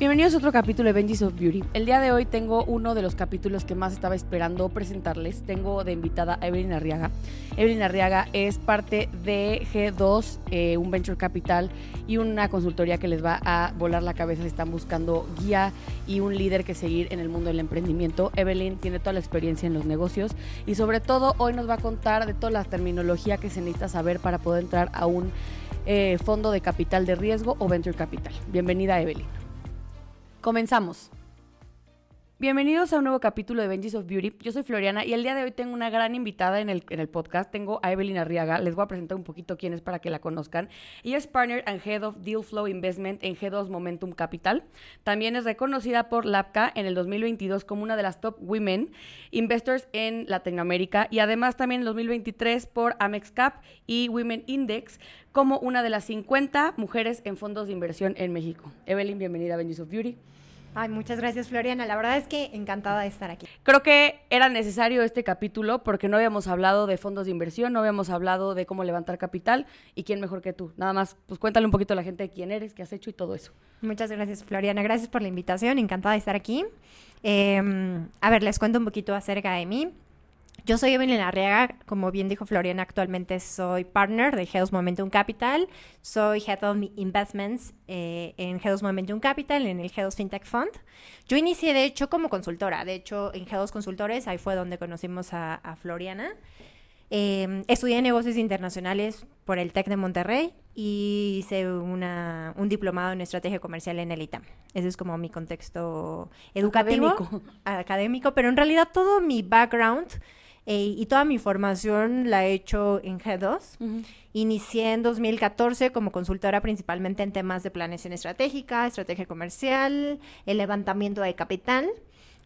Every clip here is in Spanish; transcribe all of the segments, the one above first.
Bienvenidos a otro capítulo de Benji's of Beauty. El día de hoy tengo uno de los capítulos que más estaba esperando presentarles. Tengo de invitada a Evelyn Arriaga. Evelyn Arriaga es parte de G2, eh, un venture capital y una consultoría que les va a volar la cabeza si están buscando guía y un líder que seguir en el mundo del emprendimiento. Evelyn tiene toda la experiencia en los negocios y sobre todo hoy nos va a contar de toda la terminología que se necesita saber para poder entrar a un eh, fondo de capital de riesgo o venture capital. Bienvenida Evelyn. Comenzamos. Bienvenidos a un nuevo capítulo de Benji's of Beauty. Yo soy Floriana y el día de hoy tengo una gran invitada en el, podcast. Tengo a Evelyn Arriaga. Les voy a presentar un poquito quién es para que la conozcan. Ella es Partner and Head of Deal Flow Investment en G2 Momentum Capital. También es reconocida por LAPCA en el 2022 como una de las top women investors en Latinoamérica y además también en el 2023 por Amex Cap y Women Index como una de las 50 mujeres en fondos de inversión en México. Evelyn, bienvenida a Benji's of Beauty. Ay, muchas gracias, Floriana. La verdad es que encantada de estar aquí. Creo que era necesario este capítulo porque no habíamos hablado de fondos de inversión, no habíamos hablado de cómo levantar capital y quién mejor que tú. Nada más, pues cuéntale un poquito a la gente de quién eres, qué has hecho y todo eso. Muchas gracias, Floriana. Gracias por la invitación. Encantada de estar aquí. Eh, a ver, les cuento un poquito acerca de mí. Yo soy Evelyn Arriaga, como bien dijo Floriana, actualmente soy partner de Health Momentum Capital, soy Head of Investments eh, en Health Momentum Capital, en el Health FinTech Fund. Yo inicié, de hecho, como consultora, de hecho, en Health Consultores, ahí fue donde conocimos a, a Floriana. Eh, estudié negocios internacionales por el TEC de Monterrey y hice una, un diplomado en estrategia comercial en el ITAM. Ese es como mi contexto educativo, Académico. académico pero en realidad todo mi background eh, y toda mi formación la he hecho en G2. Inicié en 2014 como consultora principalmente en temas de planeación estratégica, estrategia comercial, el levantamiento de capital.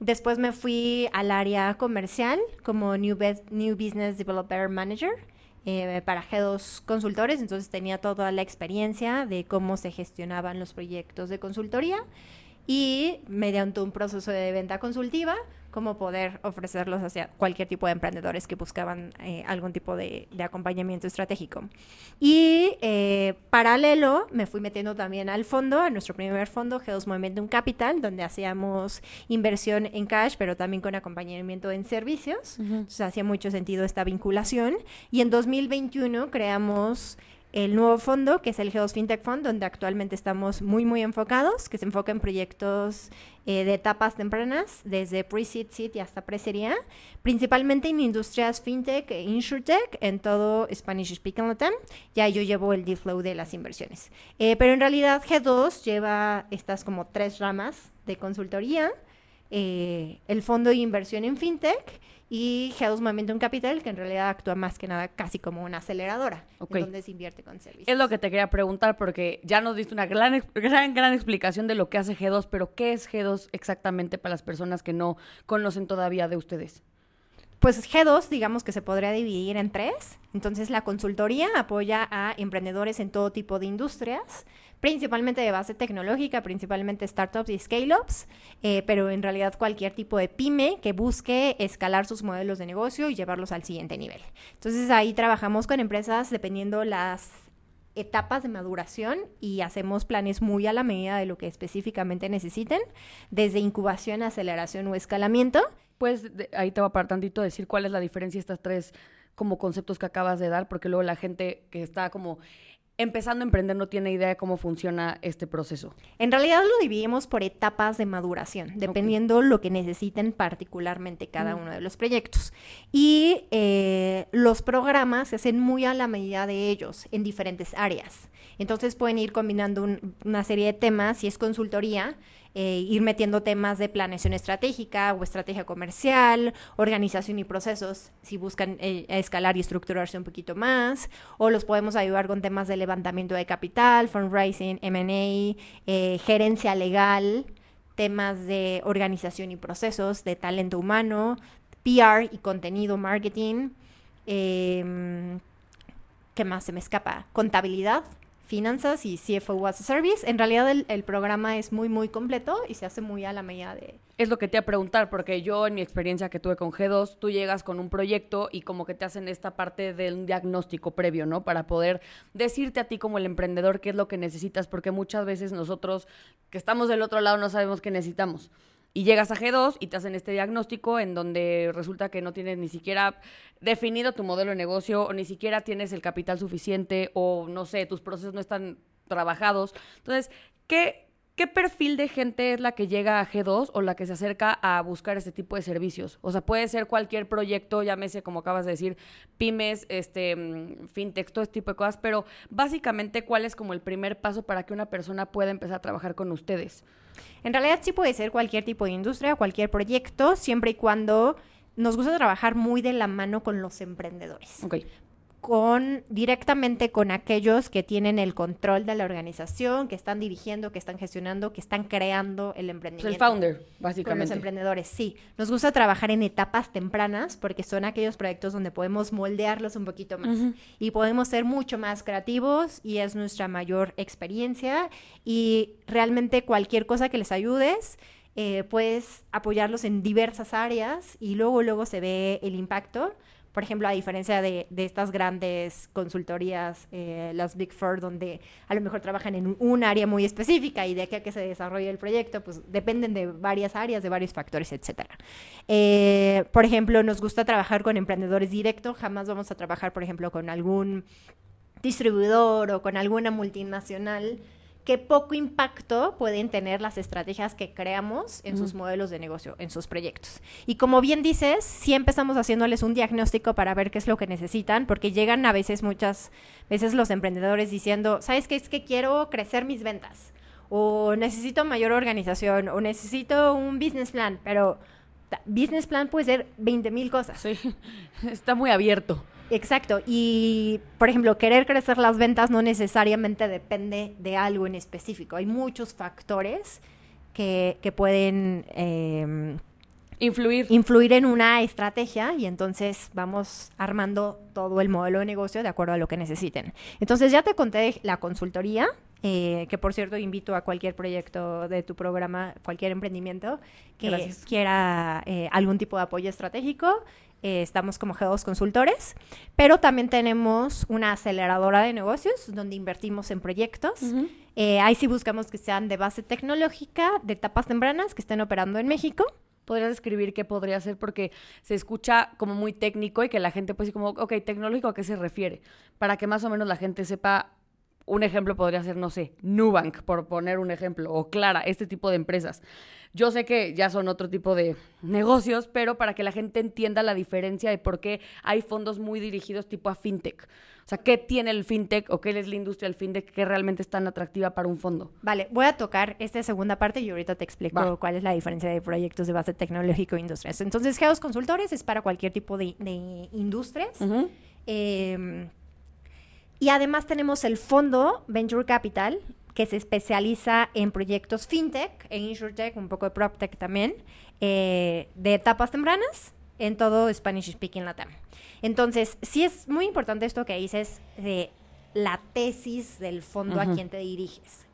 Después me fui al área comercial como New, Bus- New Business Developer Manager eh, para G2 consultores, entonces tenía toda la experiencia de cómo se gestionaban los proyectos de consultoría y mediante un proceso de venta consultiva, cómo poder ofrecerlos hacia cualquier tipo de emprendedores que buscaban eh, algún tipo de, de acompañamiento estratégico. Y eh, paralelo me fui metiendo también al fondo, a nuestro primer fondo, Health Momentum Capital, donde hacíamos inversión en cash, pero también con acompañamiento en servicios. Entonces hacía mucho sentido esta vinculación. Y en 2021 creamos el nuevo fondo, que es el Geos FinTech Fund, donde actualmente estamos muy, muy enfocados, que se enfoca en proyectos eh, de etapas tempranas, desde pre-seed, seed y hasta pre-serie A, principalmente en industrias FinTech e InsurTech, en todo Spanish Speaking Latam. Ya yo llevo el deal flow de las inversiones. Eh, pero en realidad G2 lleva estas como tres ramas de consultoría, eh, el fondo de inversión en FinTech y G2 Momentum Capital, que en realidad actúa más que nada casi como una aceleradora, en donde se invierte con servicios. Es lo que te quería preguntar porque ya nos diste una gran, gran explicación de lo que hace G2, pero ¿qué es G2 exactamente para las personas que no conocen todavía de ustedes? Pues G2, digamos que se podría dividir en tres. Entonces, la consultoría apoya a emprendedores en todo tipo de industrias, principalmente de base tecnológica, principalmente startups y scale-ups, eh, pero en realidad cualquier tipo de pyme que busque escalar sus modelos de negocio y llevarlos al siguiente nivel. Entonces, ahí trabajamos con empresas dependiendo las etapas de maduración y hacemos planes muy a la medida de lo que específicamente necesiten, desde incubación, aceleración o escalamiento. Pues ahí te voy a parar tantito decir cuál es la diferencia de estas tres como conceptos que acabas de dar, porque luego la gente que está como empezando a emprender no tiene idea de cómo funciona este proceso. En realidad lo dividimos por etapas de maduración, dependiendo lo que necesiten particularmente cada uno de los proyectos. Y eh, los programas se hacen muy a la medida de ellos, en diferentes áreas. Entonces pueden ir combinando un- una serie de temas, si es consultoría, eh, ir metiendo temas de planeación estratégica o estrategia comercial, organización y procesos, si buscan eh, escalar y estructurarse un poquito más, o los podemos ayudar con temas de levantamiento de capital, fundraising, M&A, eh, gerencia legal, temas de organización y procesos, de talento humano, PR y contenido marketing. Em, ¿Qué más se me escapa? Contabilidad, finanzas y CFO as a Service. En realidad el, el, programa es muy, muy completo y se hace muy a la medida de... Es lo que te iba a preguntar, porque yo en mi experiencia que tuve con G2, tú llegas con un proyecto y como que te hacen esta parte del diagnóstico previo, ¿no? Para poder decirte a ti como el emprendedor qué es lo que necesitas, porque muchas veces nosotros que estamos del otro lado no sabemos qué necesitamos. Y llegas a G2 y te hacen este diagnóstico en donde resulta que no tienes ni siquiera definido tu modelo de negocio o ni siquiera tienes el capital suficiente o no sé, tus procesos no están trabajados. Entonces, ¿qué, ¿qué perfil de gente es la que llega a G2 o la que se acerca a buscar este tipo de servicios? O sea, puede ser cualquier proyecto, llámese como acabas de decir, pymes, este, mm, fintech, todo este tipo de cosas, pero básicamente, ¿cuál es como el primer paso para que una persona pueda empezar a trabajar con ustedes? En realidad sí puede ser cualquier tipo de industria, cualquier proyecto, siempre y cuando nos gusta trabajar muy de la mano con los emprendedores. Con, directamente con aquellos que tienen el control de la organización, que están dirigiendo, que están gestionando, que están creando el emprendimiento. el founder, Con básicamente. los emprendedores, sí. Nos gusta trabajar en etapas tempranas porque son aquellos proyectos donde podemos moldearlos un poquito más y podemos ser mucho más creativos y es nuestra mayor experiencia y realmente cualquier cosa que les ayudes, eh, puedes apoyarlos en diversas áreas y luego, luego se ve el impacto. Por ejemplo, a diferencia de, estas grandes consultorías, eh, las Big Four, donde a lo mejor trabajan en un, área muy específica y de aquí a que se desarrolle el proyecto, pues dependen de varias áreas, de varios factores, etcétera. Eh, por ejemplo, nos gusta trabajar con emprendedores directos, jamás vamos a trabajar, por ejemplo, con algún distribuidor o con alguna multinacional qué poco impacto pueden tener las estrategias que creamos en sus modelos de negocio, en sus proyectos. Y como bien dices, sí empezamos haciéndoles un diagnóstico para ver qué es lo que necesitan, porque llegan a veces, muchas veces los emprendedores diciendo, ¿sabes qué? Es que quiero crecer mis ventas, o necesito mayor organización, o necesito un business plan, pero business plan puede ser 20 mil cosas. Sí, está muy abierto. Exacto. Y, por ejemplo, querer crecer las ventas no necesariamente depende de algo en específico. Hay muchos factores que, que pueden eh, Influir. influir en una estrategia y entonces vamos armando todo el modelo de negocio de acuerdo a lo que necesiten. Entonces ya te conté la consultoría, eh, que por cierto invito a cualquier proyecto de tu programa, cualquier emprendimiento que Gracias. quiera eh, algún tipo de apoyo estratégico. Eh, estamos como G2 Consultores, pero también tenemos una aceleradora de negocios donde invertimos en proyectos. Eh, ahí sí buscamos que sean de base tecnológica, de etapas tempranas, que estén operando en México. ¿Podrías describir qué podría ser? Porque se escucha como muy técnico y que la gente pues como, ok, tecnológico, ¿a qué se refiere? Para que más o menos la gente sepa, un ejemplo podría ser, no sé, Nubank, por poner un ejemplo, o Clara, este tipo de empresas. Yo sé que ya son otro tipo de negocios, pero para que la gente entienda la diferencia de por qué hay fondos muy dirigidos tipo a fintech. O sea, ¿qué tiene el fintech o qué es la industria del fintech que realmente es tan atractiva para un fondo? Vale, voy a tocar esta segunda parte y ahorita te explico Va. cuál es la diferencia de proyectos de base tecnológico e industrias. Entonces, Geos Consultores es para cualquier tipo de, de industrias. Eh, y además tenemos el fondo Venture Capital, que se especializa en proyectos fintech, e insurtech, un poco de proptech también, eh, de etapas tempranas en todo Spanish Speaking Latam. Entonces, sí es muy importante esto que dices de la tesis del fondo a quien te diriges.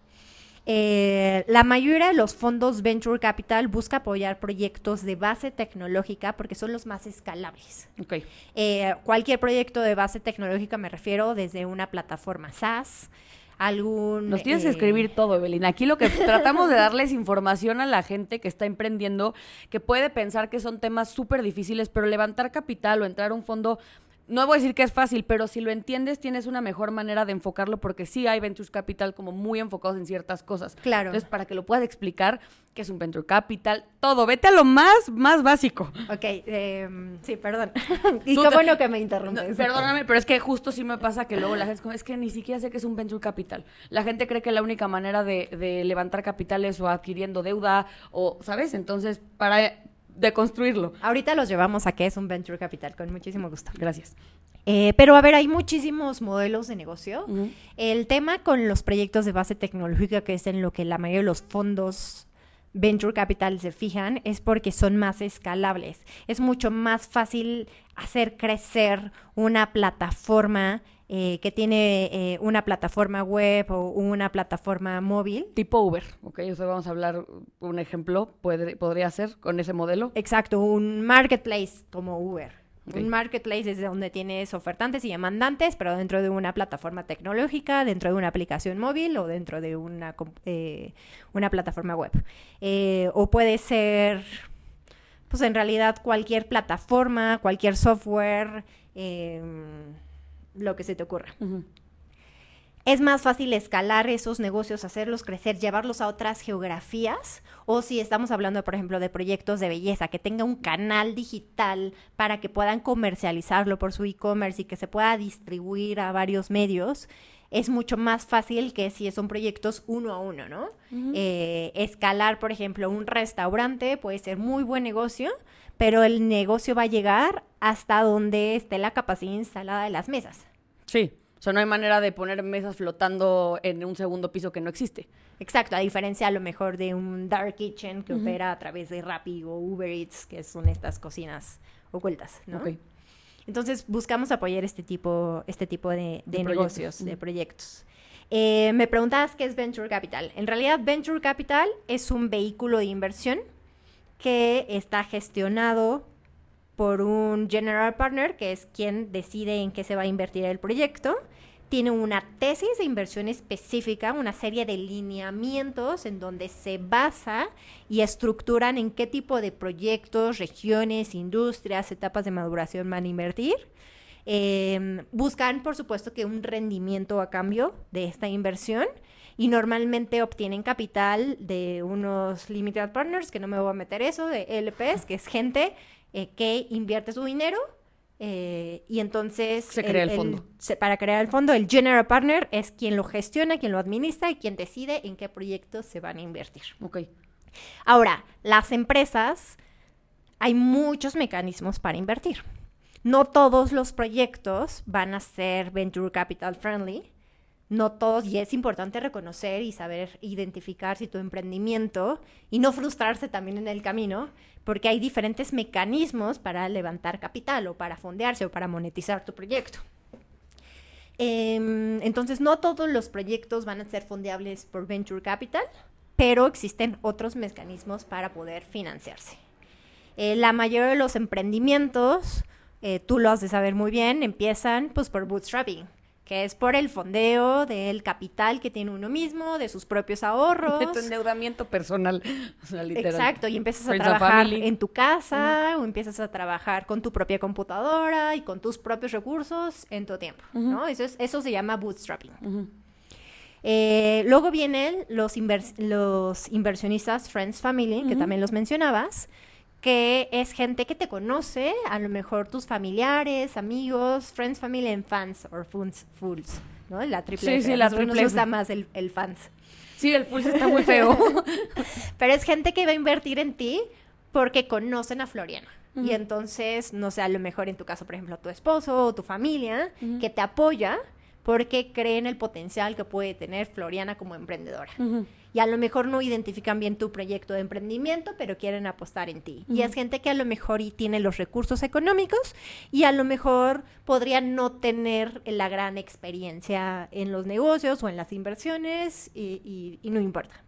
Eh, la mayoría de los fondos Venture Capital busca apoyar proyectos de base tecnológica porque son los más escalables. Ok. Eh, cualquier proyecto de base tecnológica me refiero desde una plataforma SaaS, algún... Nos tienes que eh, escribir todo, Evelyn. Aquí lo que tratamos de darles información a la gente que está emprendiendo, que puede pensar que son temas súper difíciles, pero levantar capital o entrar a un fondo no voy a decir que es fácil, pero si lo entiendes, tienes una mejor manera de enfocarlo porque sí hay Ventures Capital como muy enfocados en ciertas cosas. Claro. Entonces, para que lo puedas explicar, qué es un Venture Capital, todo, vete a lo más, más básico. Ok, em, sí, perdón. y Tú qué te- bueno que me No, interrumpes. perdóname, pero es que justo sí me pasa que luego la gente es como, es que ni siquiera sé qué es un venture capital. La gente cree que la única manera de, de levantar capital es o adquiriendo deuda o, ¿sabes? Entonces, para deconstruirlo. Ahorita los llevamos a qué es un venture capital, con muchísimo gusto. Gracias. Eh, pero a ver, hay muchísimos modelos de negocio. El tema con los proyectos de base tecnológica, que es en lo que la mayoría de los fondos venture capital se fijan, es porque son más escalables. Es mucho más fácil hacer crecer una plataforma eh, que tiene eh, una plataforma web o una plataforma móvil. Tipo Uber, ¿ok? O sea, vamos a hablar un ejemplo, puede- podría ser con ese modelo. Exacto, un marketplace como Uber. Un marketplace es donde tienes ofertantes y demandantes, pero dentro de una plataforma tecnológica, dentro de una aplicación móvil o dentro de una, eh, una plataforma web. Eh, o puede ser, pues en realidad cualquier plataforma, cualquier software, lo que se te ocurra. Es más fácil escalar esos negocios, hacerlos crecer, llevarlos a otras geografías. O si estamos hablando, por ejemplo, de proyectos de belleza, que tenga un canal digital para que puedan comercializarlo por su e-commerce y que se pueda distribuir a varios medios, es mucho más fácil que si son proyectos uno a uno, ¿no? Eh, escalar, por ejemplo, un restaurante puede ser muy buen negocio, pero el negocio va a llegar hasta donde esté la capacidad instalada de las mesas. Sí. O sea, no hay manera de poner mesas flotando en un segundo piso que no existe. Exacto, a diferencia a lo mejor de un dark kitchen que opera a través de Rappi o Uber Eats, que son estas cocinas ocultas, ¿no? Entonces buscamos apoyar este tipo, este tipo de, de De negocios, proyectos. de proyectos. Eh, me preguntabas qué es Venture Capital. En realidad, Venture Capital es un vehículo de inversión que está gestionado por un general partner, que es quien decide en qué se va a invertir el proyecto. Tiene una tesis de inversión específica, una serie de lineamientos en donde se basa y estructuran en qué tipo de proyectos, regiones, industrias, etapas de maduración van a invertir. Eh, buscan, por supuesto, que un rendimiento a cambio de esta inversión y normalmente obtienen capital de unos limited partners, que no me voy a meter eso, de LPs, que es gente eh, que invierte su dinero eh, y entonces... Se crea el fondo. se- para crear el fondo, el general partner es quien lo gestiona, quien lo administra y quien decide en qué proyectos se van a invertir. Ok. Ahora, las empresas, hay muchos mecanismos para invertir. No todos los proyectos van a ser venture capital friendly. No todos, y es importante reconocer y saber identificar si tu emprendimiento y no frustrarse también en el camino, porque hay diferentes mecanismos para levantar capital o para fondearse o para monetizar tu proyecto. Em, entonces, no todos los proyectos van a ser fondeables por Venture Capital, pero existen otros mecanismos para poder financiarse. Eh, la mayoría de los emprendimientos, eh, tú lo has de saber muy bien, empiezan pues por bootstrapping, que es por el fondeo del capital que tiene uno mismo, de sus propios ahorros. De tu endeudamiento personal. O sea, literal. Exacto, y empiezas a trabajar en tu casa o empiezas a trabajar con tu propia computadora y con tus propios recursos en tu tiempo, ¿no? Eso, es, eso se llama bootstrapping. Eh, luego vienen los, invers- los inversionistas Friends Family, que también los mencionabas, que es gente que te conoce, a lo mejor tus familiares, amigos, Friends Family and Fans, o Funs, Fools, ¿no? La triple Sí, F. sí, la triple nos F. gusta más el, el fans. Sí, el pulso está muy feo. Pero es gente que va a invertir en ti porque conocen a Floriana. Y entonces, no sé, a lo mejor en tu caso, por ejemplo, tu esposo o tu familia, que te apoya porque creen el potencial que puede tener Floriana como emprendedora. Y a lo mejor no identifican bien tu proyecto de emprendimiento, pero quieren apostar en ti. Y es gente que a lo mejor y tiene los recursos económicos y a lo mejor podría no tener la gran experiencia en los negocios o en las inversiones y, y- y no importa.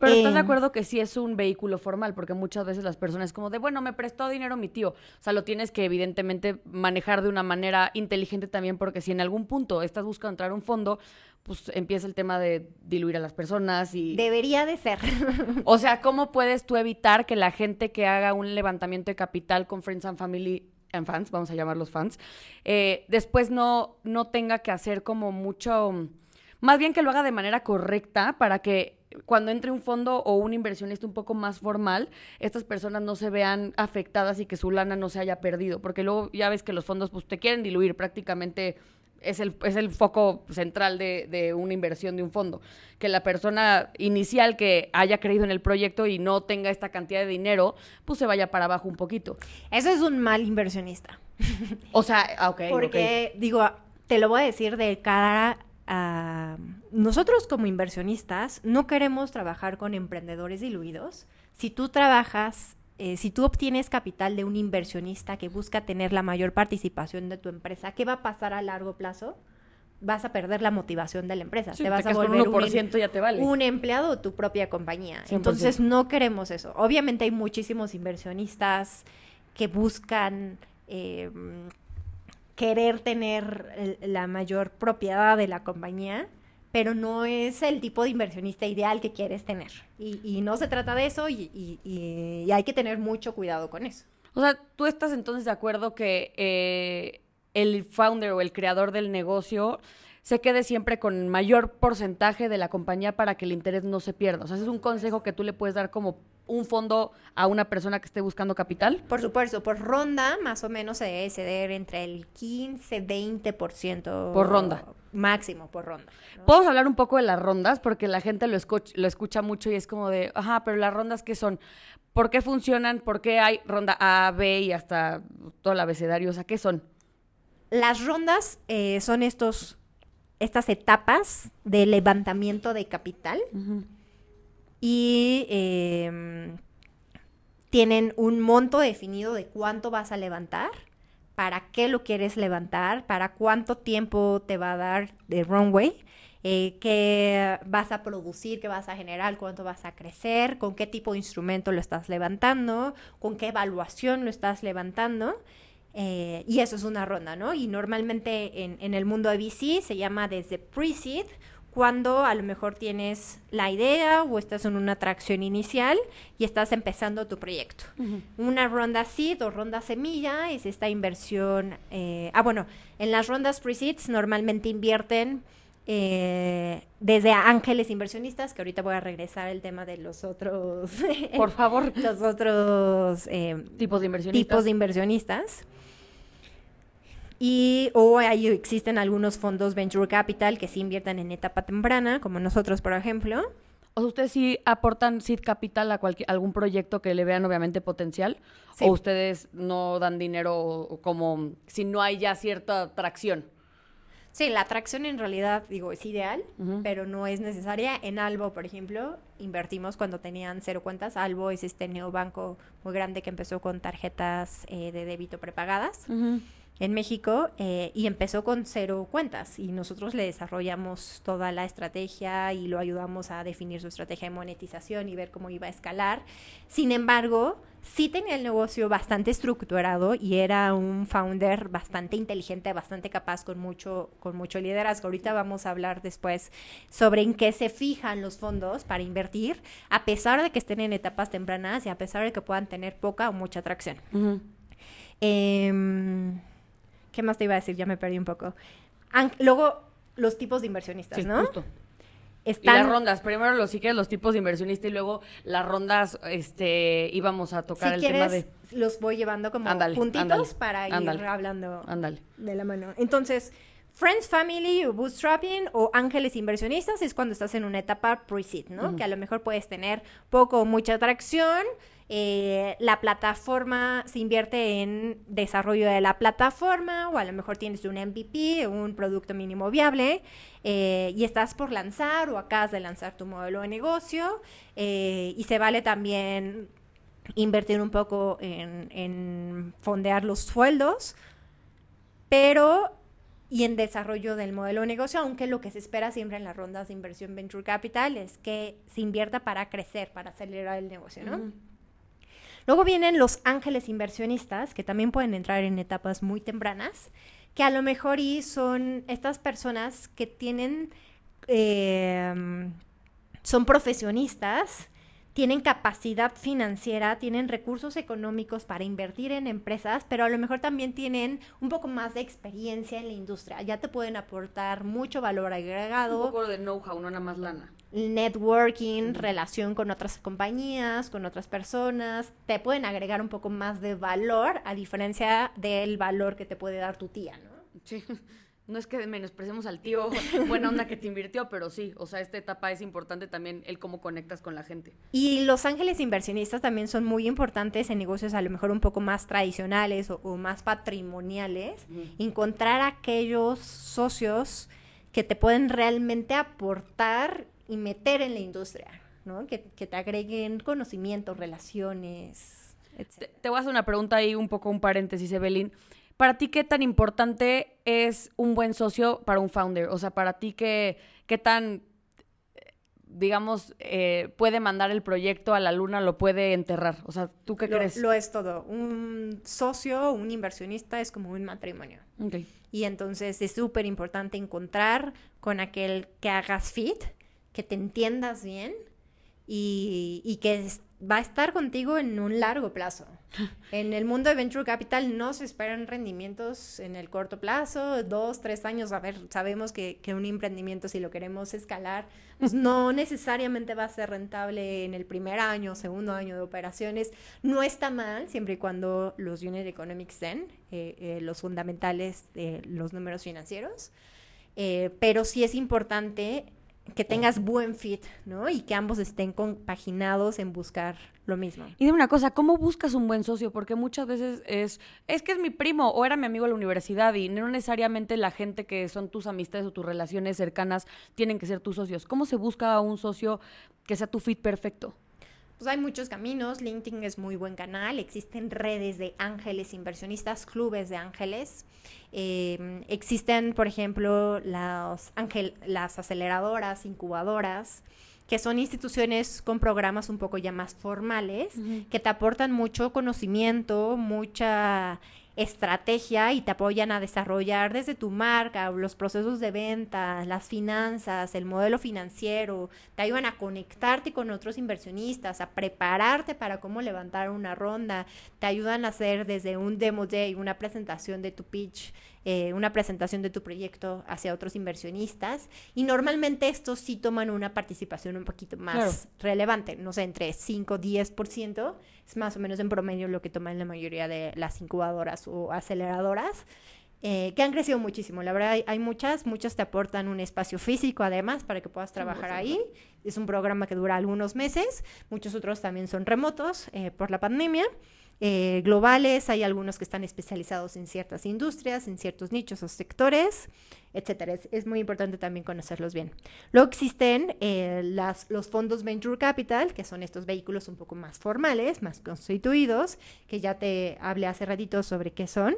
Pero estás de Em, acuerdo que sí es un vehículo formal, porque muchas veces las personas como de, bueno, me prestó dinero mi tío. O sea, lo tienes que evidentemente manejar de una manera inteligente también, porque si en algún punto estás buscando entrar a un fondo, pues empieza el tema de diluir a las personas y... Debería de ser. O sea, ¿cómo puedes tú evitar que la gente que haga un levantamiento de capital con Friends and Family en fans, vamos a llamarlos fans, eh, después no, no tenga que hacer como mucho, más bien que lo haga de manera correcta para que cuando entre un fondo o un inversionista un poco más formal, estas personas no se vean afectadas y que su lana no se haya perdido, porque luego ya ves que los fondos pues te quieren diluir prácticamente es el, es el foco central de, de, una inversión de un fondo. Que la persona inicial que haya creído en el proyecto y no tenga esta cantidad de dinero, pues se vaya para abajo un poquito. Eso es un mal inversionista. O sea, ah, ok. Porque, digo, te lo voy a decir de cara a... Nosotros como inversionistas no queremos trabajar con emprendedores diluidos. Si tú trabajas eh, si tú obtienes capital de un inversionista que busca tener la mayor participación de tu empresa, ¿qué va a pasar a largo plazo? Vas a perder la motivación de la empresa. Sí, te vas te a volver 1% un, ya te vale. un empleado de tu propia compañía. 100%. Entonces no queremos eso. Obviamente hay muchísimos inversionistas que buscan eh, querer tener la mayor propiedad de la compañía, pero no es el tipo de inversionista ideal que quieres tener. Y, y no se trata de eso y, y- y- y hay que tener mucho cuidado con eso. O sea, ¿tú estás entonces de acuerdo que eh, el founder o el creador del negocio se quede siempre con el mayor porcentaje de la compañía para que el interés no se pierda? O sea, ese es un consejo que tú le puedes dar como un fondo a una persona que esté buscando capital. Por supuesto, por ronda más o menos se debe ceder entre el 15-20%. Por ronda. Máximo por ronda. ¿no? Podemos hablar un poco de las rondas, porque la gente lo, escuch- lo escucha mucho y es como de, ajá, pero las rondas qué son, ¿por qué funcionan? ¿Por qué hay ronda A, B y hasta todo el abecedario? O sea, ¿qué son? Las rondas eh, son estos, estas etapas de levantamiento de capital y eh, tienen un monto definido de cuánto vas a levantar, para qué lo quieres levantar, para cuánto tiempo te va a dar de runway, eh, qué vas a producir, qué vas a generar, cuánto vas a crecer, con qué tipo de instrumento lo estás levantando, con qué evaluación lo estás levantando. eh, y eso es una ronda, ¿no? Y normalmente en, el mundo de VC se llama desde pre-seed, cuando a lo mejor tienes la idea o estás en una atracción inicial y estás empezando tu proyecto. Una ronda seed o ronda semilla es esta inversión. eh, ah, bueno, en las rondas pre-seeds normalmente invierten eh, desde ángeles inversionistas, que ahorita voy a regresar al tema de los otros. Por favor, los otros eh, tipos de inversionistas. tipos de inversionistas. Y o ahí existen algunos fondos venture capital que sí invierten en etapa temprana, como nosotros, por ejemplo. O sea, ¿ustedes sí aportan seed capital a cualquier, algún proyecto que le vean obviamente potencial? Sí. ¿O ustedes no dan dinero como si no hay ya cierta atracción? Sí, la atracción en realidad, digo, es ideal, pero no es necesaria. En Albo, por ejemplo, invertimos cuando tenían cero cuentas. Albo es este neobanco muy grande que empezó con tarjetas eh, de débito prepagadas. En México eh, y empezó con cero cuentas y nosotros le desarrollamos toda la estrategia y lo ayudamos a definir su estrategia de monetización y ver cómo iba a escalar. Sin embargo, sí tenía el negocio bastante estructurado y era un founder bastante inteligente, bastante capaz con mucho con mucho liderazgo. Ahorita vamos a hablar después sobre en qué se fijan los fondos para invertir, a pesar de que estén en etapas tempranas y a pesar de que puedan tener poca o mucha atracción. ¿Qué más te iba a decir? Ya me perdí un poco. An- luego, los tipos de inversionistas, Sí, ¿no? justo. Y Están, las rondas, primero los si quieres los tipos de inversionista y luego las rondas, este, íbamos a tocar si el quieres, tema de. los voy llevando como puntitos para ir ándale. hablando de la mano. Entonces, Friends, Family o Bootstrapping o Ángeles Inversionistas es cuando estás en una etapa pre-seed, ¿no? Que a lo mejor puedes tener poco o mucha atracción. Eh, la plataforma se invierte en desarrollo de la plataforma o a lo mejor tienes un MVP, un producto mínimo viable eh, y estás por lanzar o acabas de lanzar tu modelo de negocio eh, y se vale también invertir un poco en, en fondear los sueldos, pero y en desarrollo del modelo de negocio, aunque lo que se espera siempre en las rondas de inversión venture capital es que se invierta para crecer, para acelerar el negocio, ¿no? Luego vienen los ángeles inversionistas, que también pueden entrar en etapas muy tempranas, que a lo mejor y son estas personas que tienen, eh, son profesionistas, tienen capacidad financiera, tienen recursos económicos para invertir en empresas, pero a lo mejor también tienen un poco más de experiencia en la industria. Ya te pueden aportar mucho valor agregado. Un poco de know-how, no nada más lana. Networking, relación con otras compañías, con otras personas, te pueden agregar un poco más de valor a diferencia del valor que te puede dar tu tía, ¿no? Sí. No es que menospreciemos al tío buena onda que te invirtió, pero sí, o sea, esta etapa es importante también el cómo conectas con la gente. Y los ángeles inversionistas también son muy importantes en negocios a lo mejor un poco más tradicionales o, más patrimoniales. Encontrar aquellos socios que te pueden realmente aportar y meter en la industria, ¿no? Que, te agreguen conocimiento, relaciones, etc. te, voy a hacer una pregunta ahí, un poco un paréntesis, Evelyn. Para ti, ¿qué tan importante es un buen socio para un founder? O sea, para ti, ¿qué, qué tan, digamos, eh, puede mandar el proyecto a la luna, lo puede enterrar? O sea, ¿tú qué crees? Lo es todo. Un socio, un inversionista es como un matrimonio. Okay. Y entonces es súper importante encontrar con aquel que hagas fit, que te entiendas bien y, y que va a estar contigo en un largo plazo. En el mundo de Venture Capital no se esperan rendimientos en el corto plazo, dos, tres años. A ver, sabemos que, un emprendimiento, si lo queremos escalar, pues no necesariamente va a ser rentable en el primer año, segundo año de operaciones. No está mal, siempre y cuando los unit economics den, eh, eh, los fundamentales los números financieros. Eh, pero sí es importante que tengas buen fit, ¿no? Y que ambos estén compaginados en buscar lo mismo. Y de una cosa, ¿cómo buscas un buen socio? Porque muchas veces es, es que es mi primo o era mi amigo de la universidad y no necesariamente la gente que son tus amistades o tus relaciones cercanas tienen que ser tus socios. ¿Cómo se busca un socio que sea tu fit perfecto? Pues hay muchos caminos, LinkedIn es muy buen canal, existen redes de ángeles inversionistas, clubes de ángeles, em, existen, por ejemplo, las, las aceleradoras, incubadoras, que son instituciones con programas un poco ya más formales, que te aportan mucho conocimiento, mucha estrategia y te apoyan a desarrollar desde tu marca, los procesos de venta, las finanzas, el modelo financiero, te ayudan a conectarte con otros inversionistas, a prepararte para cómo levantar una ronda, te ayudan a hacer desde un demo day, una presentación de tu pitch, eh, una presentación de tu proyecto hacia otros inversionistas y normalmente estos sí toman una participación un poquito más relevante, no sé, entre 5 o 10%, es más o menos en promedio lo que toman la mayoría de las incubadoras o aceleradoras. Eh, que han crecido muchísimo. La verdad, hay, muchas, muchas te aportan un espacio físico además para que puedas trabajar ahí. Es un programa que dura algunos meses, muchos otros también son remotos eh, por la pandemia. Eh, globales, hay algunos que están especializados en ciertas industrias, en ciertos nichos o sectores, etcétera. Es, muy importante también conocerlos bien. Luego existen eh, los fondos Venture Capital, que son estos vehículos un poco más formales, más constituidos, que ya te hablé hace ratito sobre qué son.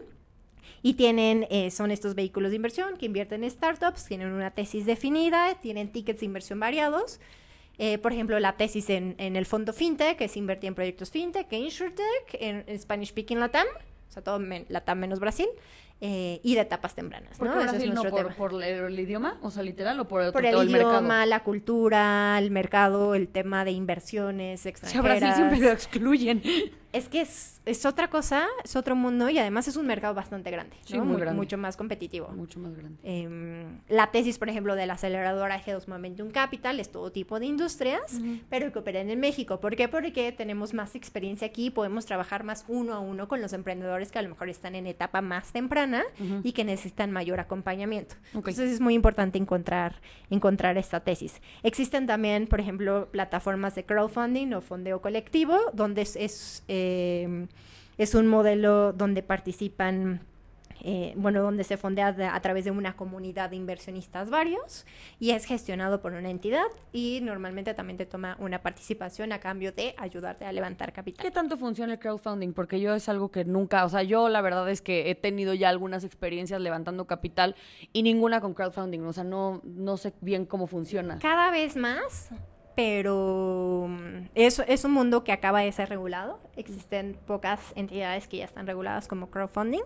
Y tienen, eh, son estos vehículos de inversión que invierten en startups, tienen una tesis definida, tienen tickets de inversión variados, eh, por ejemplo, la tesis en, el fondo FinTech, es invertir en proyectos FinTech, en InsurTech, en, Spanish Speaking Latam, o sea, todo Latam menos Brasil, eh, y de etapas tempranas. ¿Por ¿no? Brasil no por, por, el, idioma? O sea, literal, o por, el, por el idioma, la cultura, el mercado, el tema de inversiones extranjeras. O sea, Brasil siempre lo excluyen. Es que es, es, otra cosa, es otro mundo y además es un mercado bastante grande, muy grande. mucho más competitivo. Mucho más grande. Em, la tesis, por ejemplo, de la aceleradora G2 Momentum Capital es todo tipo de industrias, pero que operan en México. ¿Por qué? Porque tenemos más experiencia aquí y podemos trabajar más uno a uno con los emprendedores que a lo mejor están en etapa más temprana y que necesitan mayor acompañamiento. Entonces es muy importante encontrar, encontrar esta tesis. Existen también, por ejemplo, plataformas de crowdfunding o fondeo colectivo, donde es es un modelo donde participan eh, bueno, donde se fondea a través de una comunidad de inversionistas varios y es gestionado por una entidad y normalmente también te toma una participación a cambio de ayudarte a levantar capital. ¿Qué tanto funciona el crowdfunding? Porque yo es algo que nunca, o sea, yo la verdad es que he tenido ya algunas experiencias levantando capital y ninguna con crowdfunding, o sea, no, no sé bien cómo funciona. Cada vez más pero mm, es, es un mundo que acaba de ser regulado. Existen pocas entidades que ya están reguladas como crowdfunding.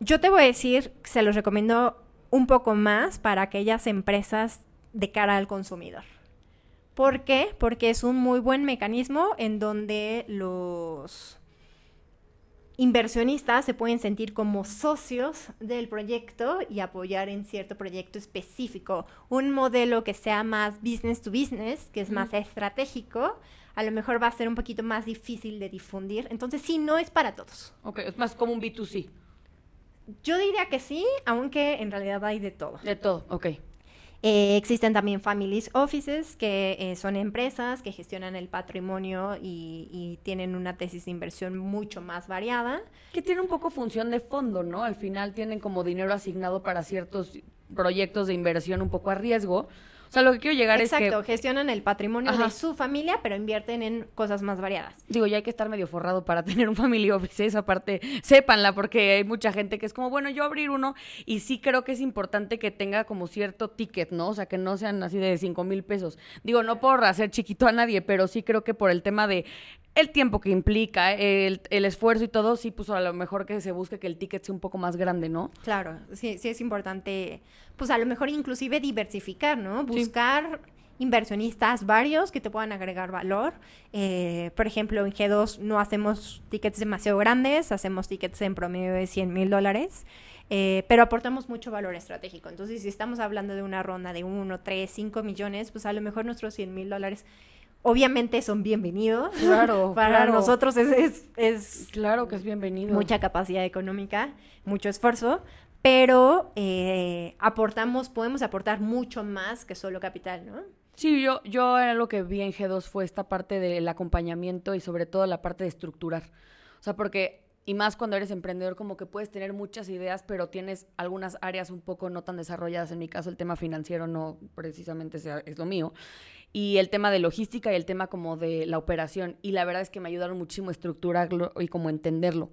Yo te voy a decir, se los recomiendo un poco más para aquellas empresas de cara al consumidor. ¿Por qué? Porque es un muy buen mecanismo en donde los inversionistas se pueden sentir como socios del proyecto y apoyar en cierto proyecto específico. Un modelo que sea más business to business, que es más estratégico, a lo mejor va a ser un poquito más difícil de difundir. Entonces, sí, no es para todos. Ok, es más como un B2C. Yo diría que sí, aunque en realidad hay de todo. De todo, ok. Eh, existen también families offices, que eh, son empresas que gestionan el patrimonio y, y, tienen una tesis de inversión mucho más variada. Que tiene un poco función de fondo, ¿no? Al final tienen como dinero asignado para ciertos proyectos de inversión un poco a riesgo. O sea, lo que quiero llegar Exacto, es que... gestionan el patrimonio Ajá. de su familia, pero invierten en cosas más variadas. Digo, ya hay que estar medio forrado para tener un family office, esa parte, sépanla, porque hay mucha gente que es como, bueno, yo abrir uno, y sí creo que es importante que tenga como cierto ticket, ¿no? O sea, que no sean así de 5 mil pesos. Digo, no por hacer chiquito a nadie, pero sí creo que por el tema de el tiempo que implica, el, el esfuerzo y todo, sí, pues a lo mejor que se busque que el ticket sea un poco más grande, ¿no? Claro, sí, sí es importante, pues a lo mejor inclusive diversificar, ¿no? Buscar inversionistas varios que te puedan agregar valor. Eh, por ejemplo, en G2 no hacemos tickets demasiado grandes, hacemos tickets en promedio de 100 mil dólares. Eh, pero aportamos mucho valor estratégico. Entonces, si estamos hablando de una ronda de 1, 3, 5 millones, pues a lo mejor nuestros 100 mil dólares obviamente son bienvenidos. Claro, Para claro. nosotros es, es, es Claro que es bienvenido. mucha capacidad económica, mucho esfuerzo, pero eh, aportamos, podemos aportar mucho más que solo capital, ¿no? Sí, yo, yo era lo que vi en G2 fue esta parte del acompañamiento y sobre todo la parte de estructurar. O sea, porque, y más cuando eres emprendedor, como que puedes tener muchas ideas, pero tienes algunas áreas un poco no tan desarrolladas. En mi caso, el tema financiero no precisamente sea- es lo mío. Y el tema de logística y el tema como de la operación. Y la verdad es que me ayudaron muchísimo a estructurarlo y como entenderlo.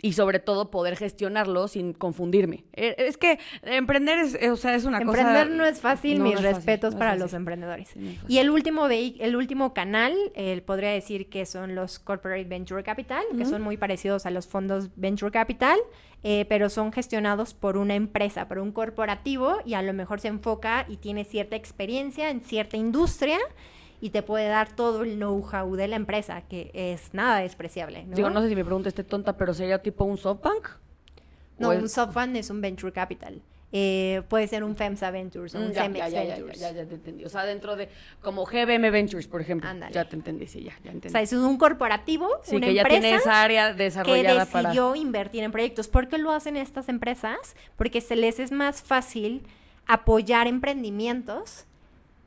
Y sobre todo poder gestionarlo sin confundirme. Eh, Es que emprender es, eh, o sea, es una cosa... Emprender no es fácil, No, mis no es fácil, respetos para los emprendedores. Sí. Y el último, el último canal, eh, podría decir que son los Corporate Venture Capital, que son muy parecidos a los fondos Venture Capital, eh, pero son gestionados por una empresa, por un corporativo, y a lo mejor se enfoca y tiene cierta experiencia en cierta industria y te puede dar todo el know-how de la empresa, que es nada despreciable. ¿no? Digo, no sé si mi pregunta esté tonta, pero sería tipo un SoftBank. No, ¿O es- un SoftFund es un Venture Capital. Eh, puede ser un FEMSA Ventures o un Mm, ya, Cemex ya, ya, ya, Ventures. ya, ya te entendí. O sea, dentro de como GBM Ventures, por ejemplo. Ándale. Ya te entendí, sí, ya, ya O entendí. sea, es un corporativo, sí, una que ya empresa tiene esa área que desarrollada para. decidió invertir en proyectos. ¿Por qué lo hacen estas empresas? Porque se les es más fácil apoyar emprendimientos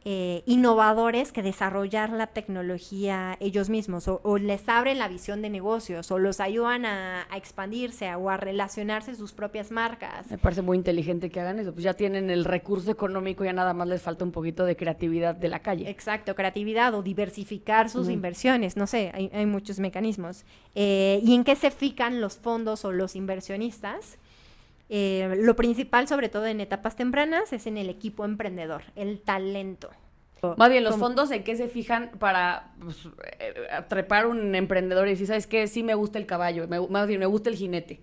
eh, innovadores que desarrollar la tecnología ellos mismos o, o les abren la visión de negocios o los ayudan a, a expandirse o a relacionarse sus propias marcas. Me parece muy inteligente que hagan eso. Pues ya tienen el recurso económico, ya nada más les falta un poquito de creatividad de la calle. Exacto, creatividad o diversificar sus inversiones, no sé, hay, hay muchos mecanismos. Eh, ¿Y en qué se fijan los fondos o los inversionistas? Eh, lo principal, sobre todo en etapas tempranas, es en el equipo emprendedor, el talento. Más bien, los fondos en qué se fijan para pues, eh, trepar un emprendedor y decir, ¿sabes qué? Sí me gusta el caballo, me, más bien me gusta el jinete.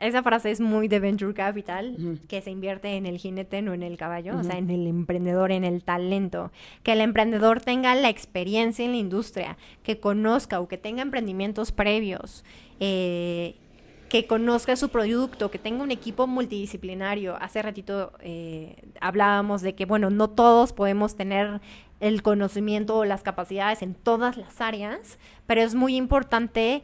Esa frase es muy de Venture Capital, que se invierte en el jinete, no en el caballo, o sea, en el emprendedor, en el talento. Que el emprendedor tenga la experiencia en la industria, que conozca o que tenga emprendimientos previos, eh, que conozca su producto, que tenga un equipo multidisciplinario. Hace ratito eh, hablábamos de que, bueno, no todos podemos tener el conocimiento o las capacidades en todas las áreas, pero es muy importante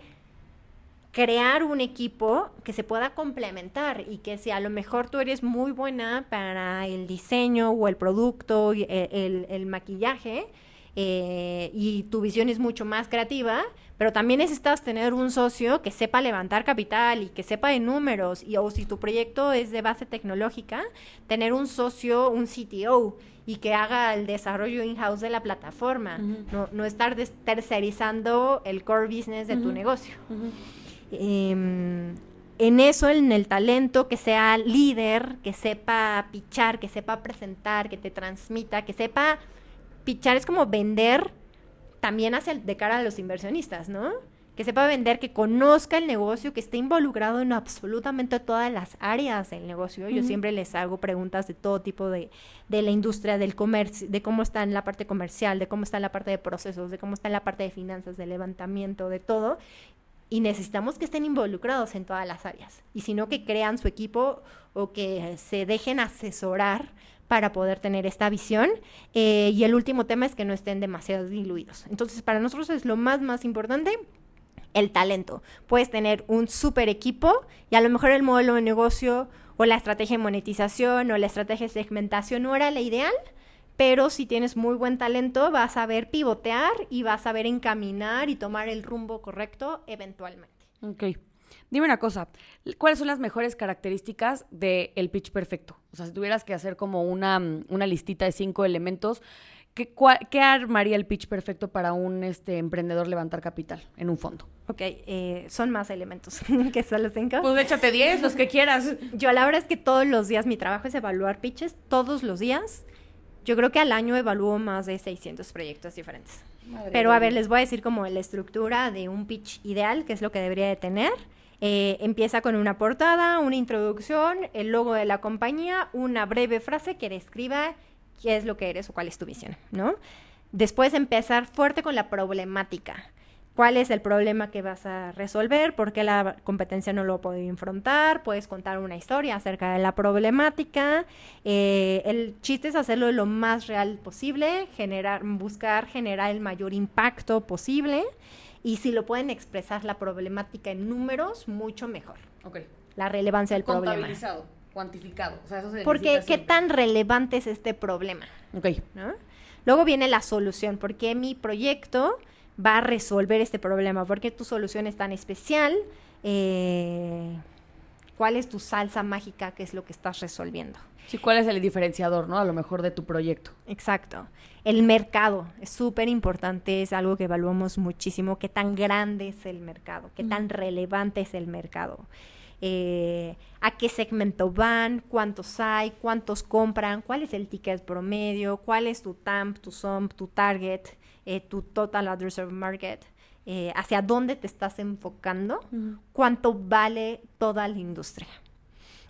crear un equipo que se pueda complementar y que si a lo mejor tú eres muy buena para el diseño o el producto, el, el- el maquillaje, eh, y tu visión es mucho más creativa, pero también necesitas tener un socio que sepa levantar capital y que sepa de números, y o si tu proyecto es de base tecnológica, tener un socio, un CTO, y que haga el desarrollo in-house de la plataforma, no, no estar tercerizando el core business de tu negocio. Em, en eso, en el talento, que sea líder, que sepa pichar, que sepa presentar, que te transmita, que sepa pichar es como vender también hacia el- de cara a los inversionistas, ¿no? que sepa vender, que conozca el negocio, que esté involucrado en absolutamente todas las áreas del negocio. Yo siempre les hago preguntas de todo tipo de, de la industria, del comercio, de cómo está en la parte comercial, de cómo está en la parte de procesos, de cómo está en la parte de finanzas, de levantamiento, de todo. Y necesitamos que estén involucrados en todas las áreas. Y si no, que crean su equipo o que se dejen asesorar para poder tener esta visión. Eh, y el último tema es que no estén demasiado diluidos. Entonces, para nosotros es lo más, más importante el talento. Puedes tener un super equipo y a lo mejor el modelo de negocio o la estrategia de monetización o la estrategia de segmentación no era la ideal, pero si tienes muy buen talento vas a saber pivotear y vas a saber encaminar y tomar el rumbo correcto eventualmente. Ok. Dime una cosa, ¿cuáles son las mejores características del pitch perfecto? O sea, si tuvieras que hacer como una, una listita de cinco elementos, ¿qué, ¿qué, armaría el pitch perfecto para un este, emprendedor levantar capital en un fondo? Ok, eh, son más elementos que solo cinco. Pues échate 10, los que quieras. Yo la verdad es que todos los días mi trabajo es evaluar pitches, todos los días. Yo creo que al año evalúo más de 600 proyectos diferentes. Madre Pero a ver, les voy a decir como la estructura de un pitch ideal, que es lo que debería de tener. Eh, empieza con una portada, una introducción, el logo de la compañía, una breve frase que describa qué es lo que eres o cuál es tu visión, ¿no? Después empezar fuerte con la problemática. ¿Cuál es el problema que vas a resolver? ¿Por qué la competencia no lo puede enfrentar? Puedes contar una historia acerca de la problemática. Eh, el chiste es hacerlo lo más real posible, generar, buscar generar el mayor impacto posible y si lo pueden expresar la problemática en números, mucho mejor. Ok. La relevancia del problema. Contabilizado, cuantificado. O sea, eso se Porque, ¿qué tan relevante es este problema? Ok. ¿no? Luego viene la solución, porque mi proyecto va a resolver este problema, porque tu solución es tan especial, eh, cuál es tu salsa mágica, qué es lo que estás resolviendo. Sí, cuál es el diferenciador, ¿no? A lo mejor de tu proyecto. Exacto. El mercado es súper importante, es algo que evaluamos muchísimo, qué tan grande es el mercado, qué tan relevante es el mercado. Eh, a qué segmento van, cuántos hay, cuántos compran, cuál es el ticket promedio, cuál es tu TAMP, tu SOMP, tu target, eh, tu total addressable market, eh, hacia dónde te estás enfocando, cuánto vale toda la industria.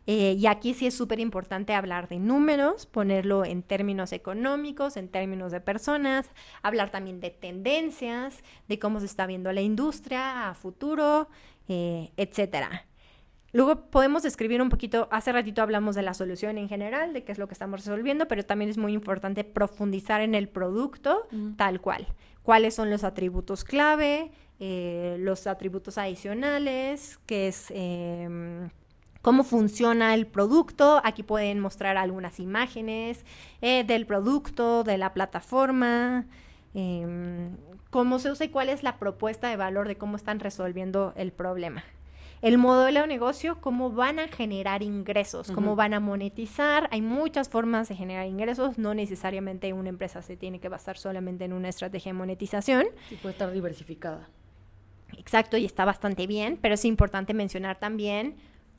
Eh, y aquí sí es súper importante hablar de números, ponerlo en términos económicos, en términos de personas, hablar también de tendencias, de cómo se está viendo la industria a futuro, eh, etcétera. Luego podemos escribir un poquito, hace ratito hablamos de la solución en general, de qué es lo que estamos resolviendo, pero también es muy importante profundizar en el producto tal cual. ¿Cuáles son los atributos clave? Eh, los atributos adicionales, que es em, cómo funciona el producto. Aquí pueden mostrar algunas imágenes eh, del producto, de la plataforma, em, cómo se usa y cuál es la propuesta de valor de cómo están resolviendo el problema. El modelo de negocio, cómo van a generar ingresos, cómo van a monetizar. Hay muchas formas de generar ingresos, no necesariamente una empresa se tiene que basar solamente en una estrategia de monetización. Sí, puede estar diversificada. Exacto, y está bastante bien, pero es importante mencionar también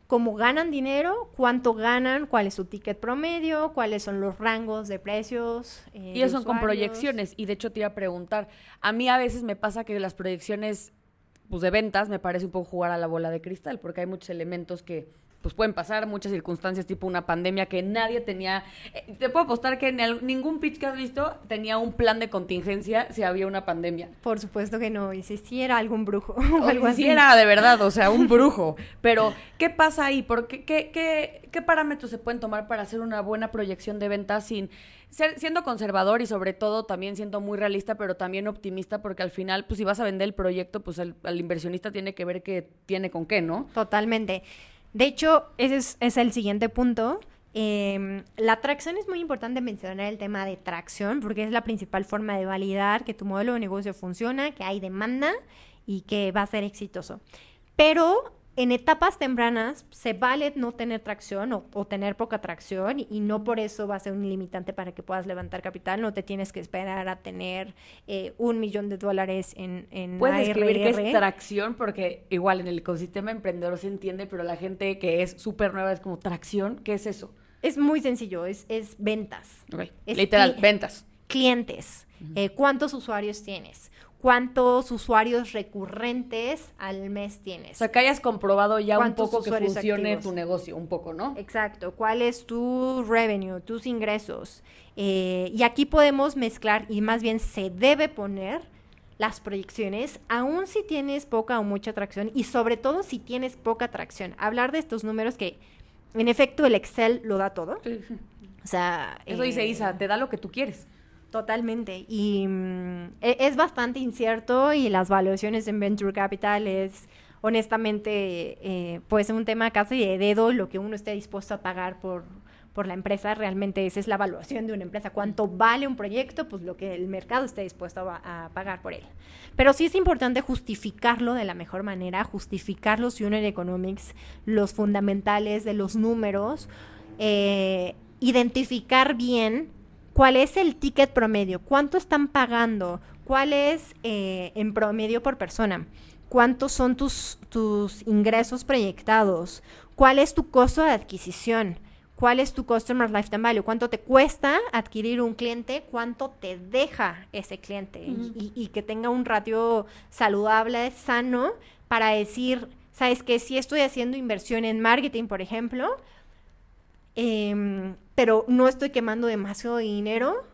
cómo ganan dinero, cuánto ganan, cuál es su ticket promedio, cuáles son los rangos de precios. Eh, y eso son con proyecciones. Y de hecho te iba a preguntar, a mí a veces me pasa que las proyecciones pues, de ventas me parece un poco jugar a la bola de cristal, porque hay muchos elementos que pues pueden pasar muchas circunstancias, tipo una pandemia que nadie tenía. Eh, te puedo apostar que en ningún pitch que has visto tenía un plan de contingencia si había una pandemia. Por supuesto que no, y si era algún brujo o, algo así. era de verdad, o sea, un brujo. Pero, ¿qué pasa ahí? ¿Por qué, qué, qué, parámetros se pueden tomar para hacer una buena proyección de ventas sin ser, siendo conservador y sobre todo también siendo muy realista, pero también optimista, porque al final, pues si vas a vender el proyecto, pues el, el inversionista tiene que ver qué tiene con qué, ¿no? Totalmente. De hecho, ese es, el siguiente punto. Em, la tracción es muy importante mencionar el tema de tracción porque es la principal forma de validar que tu modelo de negocio funciona, que hay demanda y que va a ser exitoso. Pero en etapas tempranas se vale no tener tracción o, tener poca tracción y, no por eso va a ser un limitante para que puedas levantar capital. No te tienes que esperar a tener eh, un millón de dólares en, en Puedes describir qué es tracción porque igual en el ecosistema emprendedor se entiende, pero la gente que es súper nueva es como tracción. ¿Qué es eso? Es muy sencillo, es, es ventas. Literal, ventas. Clientes. Eh, ¿Cuántos usuarios tienes? Cuántos usuarios recurrentes al mes tienes. O sea, que hayas comprobado ya un ¿Cuántos poco que funcione activos? tu negocio, un poco, ¿no? Exacto, cuál es tu revenue, tus ingresos. Eh, y aquí podemos mezclar y más bien se debe poner las proyecciones, aun si tienes poca o mucha atracción y sobre todo si tienes poca atracción. Hablar de estos números que en efecto el Excel lo da todo. O sea, Eso dice eh, Isa, te da lo que tú quieres. Totalmente. Y mm, e- es bastante incierto y las valuaciones en Venture Capital es honestamente eh, pues un tema casi de dedo lo que uno esté dispuesto a pagar por, por la empresa. Realmente esa es la evaluación de una empresa. ¿Cuánto vale un proyecto? Pues lo que el mercado esté dispuesto a, a pagar por él. Pero sí es importante justificarlo de la mejor manera, justificar los unit economics, los fundamentales de los números, eh, identificar bien cuál es el ticket promedio, cuánto están pagando, cuál es eh, en promedio por persona, cuántos son tus, tus ingresos proyectados, cuál es tu costo de adquisición, cuál es tu customer lifetime value, cuánto te cuesta adquirir un cliente, cuánto te deja ese cliente y, y que tenga un ratio saludable, sano, para decir, sabes que si estoy haciendo inversión en marketing, por ejemplo, em, pero no estoy quemando demasiado dinero,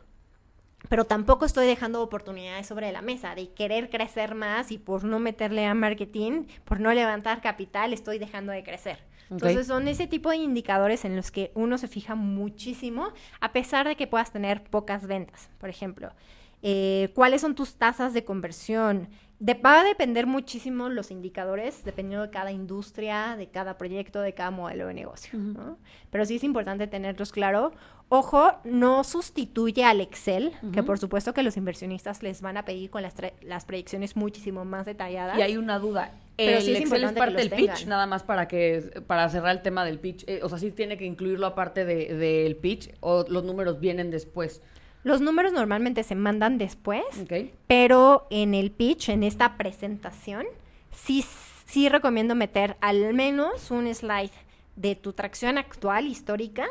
pero tampoco estoy dejando oportunidades sobre la mesa de querer crecer más y por no meterle a marketing, por no levantar capital, estoy dejando de crecer. Entonces son ese tipo de indicadores en los que uno se fija muchísimo, a pesar de que puedas tener pocas ventas, por ejemplo. Eh, ¿Cuáles son tus tasas de conversión? De- va a depender muchísimo los indicadores, dependiendo de cada industria, de cada proyecto, de cada modelo de negocio. ¿no? Pero sí es importante tenerlos claro. Ojo, no sustituye al Excel, que por supuesto que los inversionistas les van a pedir con las, las proyecciones muchísimo más detalladas. Y hay una duda. Pero el sí es Excel es parte del pitch, nada más para que para cerrar el tema del pitch. Eh, o sea, sí tiene que incluirlo aparte de- del pitch o los números vienen después. Los números normalmente se mandan después, pero en el pitch, en esta presentación, sí, sí recomiendo meter al menos un slide de tu tracción actual, histórica,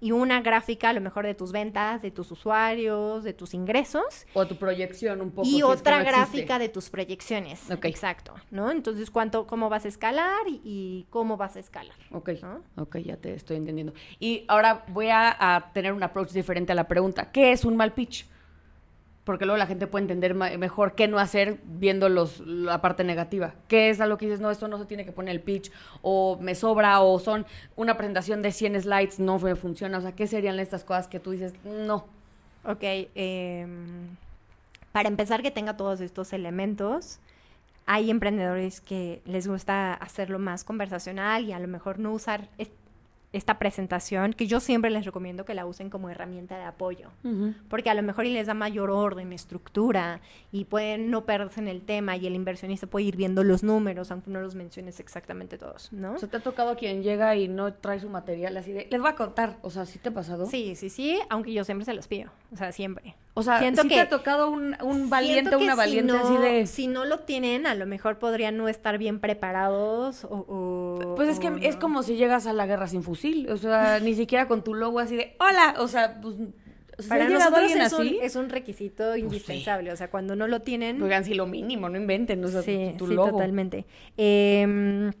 y una gráfica a lo mejor de tus ventas, de tus usuarios, de tus ingresos, O tu proyección un poco. si y es que otra no gráfica de tus proyecciones. Ok. Exacto, ¿no? Entonces, cuánto, cómo vas a escalar y, y cómo vas a escalar. Ok, ¿no? ok, ya te estoy entendiendo. Y ahora voy a, a tener un approach diferente a la pregunta. ¿Qué es un mal pitch? Porque luego la gente puede entender mejor qué no hacer viendo los, la parte negativa. ¿Qué es algo que dices, no, esto no se tiene que poner el pitch, o me sobra, o son una presentación de 100 slides, no me funciona? O sea, ¿qué serían estas cosas que tú dices, no? Ok, em, para empezar que tenga todos estos elementos, hay emprendedores que les gusta hacerlo más conversacional y a lo mejor no usar esta presentación, que yo siempre les recomiendo que la usen como herramienta de apoyo, porque a lo mejor y les da mayor orden, estructura y pueden no perderse en el tema y el inversionista puede ir viendo los números, aunque no los menciones exactamente todos, ¿no? O sea, ¿te ha tocado quien llega y no trae su material así de, les voy a contar? O sea, ¿sí te ha pasado? Sí, sí, sí, aunque yo siempre se los pido, o sea, siempre. O sea, Siento ¿sí que- te ha tocado un, un valiente una valiente si así no, de... Si no lo tienen, a lo mejor podrían no estar bien preparados o... o- Pues es que o es como si llegas a la guerra sin fusil, o sea, ni siquiera con tu logo así de hola, o sea, pues o sea, ¿sí Para nosotros es un, es un requisito indispensable. O sea, cuando no lo tienen... oigan, si lo mínimo, no inventen, o sea, sí, tu sí, logo. totalmente. Em,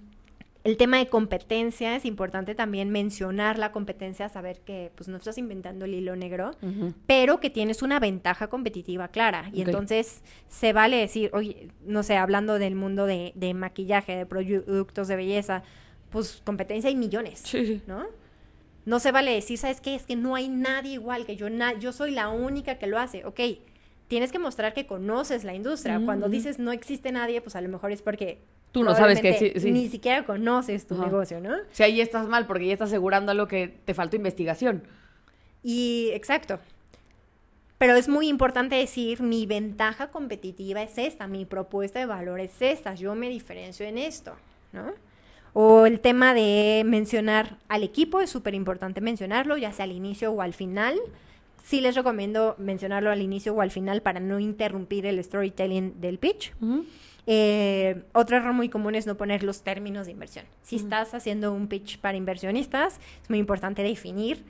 el tema de competencia es importante también mencionar la competencia, saber que pues no estás inventando el hilo negro, pero que tienes una ventaja competitiva clara. Y entonces se vale decir, oye, no sé, hablando del mundo de, de maquillaje, de productos de belleza, pues competencia hay millones, Sí. ¿no? No se vale decir, ¿sabes qué? Es que no hay nadie igual que yo, yo soy la única que lo hace. Ok, tienes que mostrar que conoces la industria. Cuando dices no existe nadie, pues a lo mejor es porque Tú no sabes que sí. ni siquiera conoces tu Ajá. negocio, ¿no? O sea, ahí estás mal porque ya estás asegurando algo que te faltó investigación. Y exacto. Pero es muy importante decir, mi ventaja competitiva es esta, mi propuesta de valor es esta, yo me diferencio en esto, ¿no? O el tema de mencionar al equipo, es súper importante mencionarlo, ya sea al inicio o al final. Sí les recomiendo mencionarlo al inicio o al final para no interrumpir el storytelling del pitch. Eh, otro error muy común es no poner los términos de inversión. Si estás haciendo un pitch para inversionistas, es muy importante definir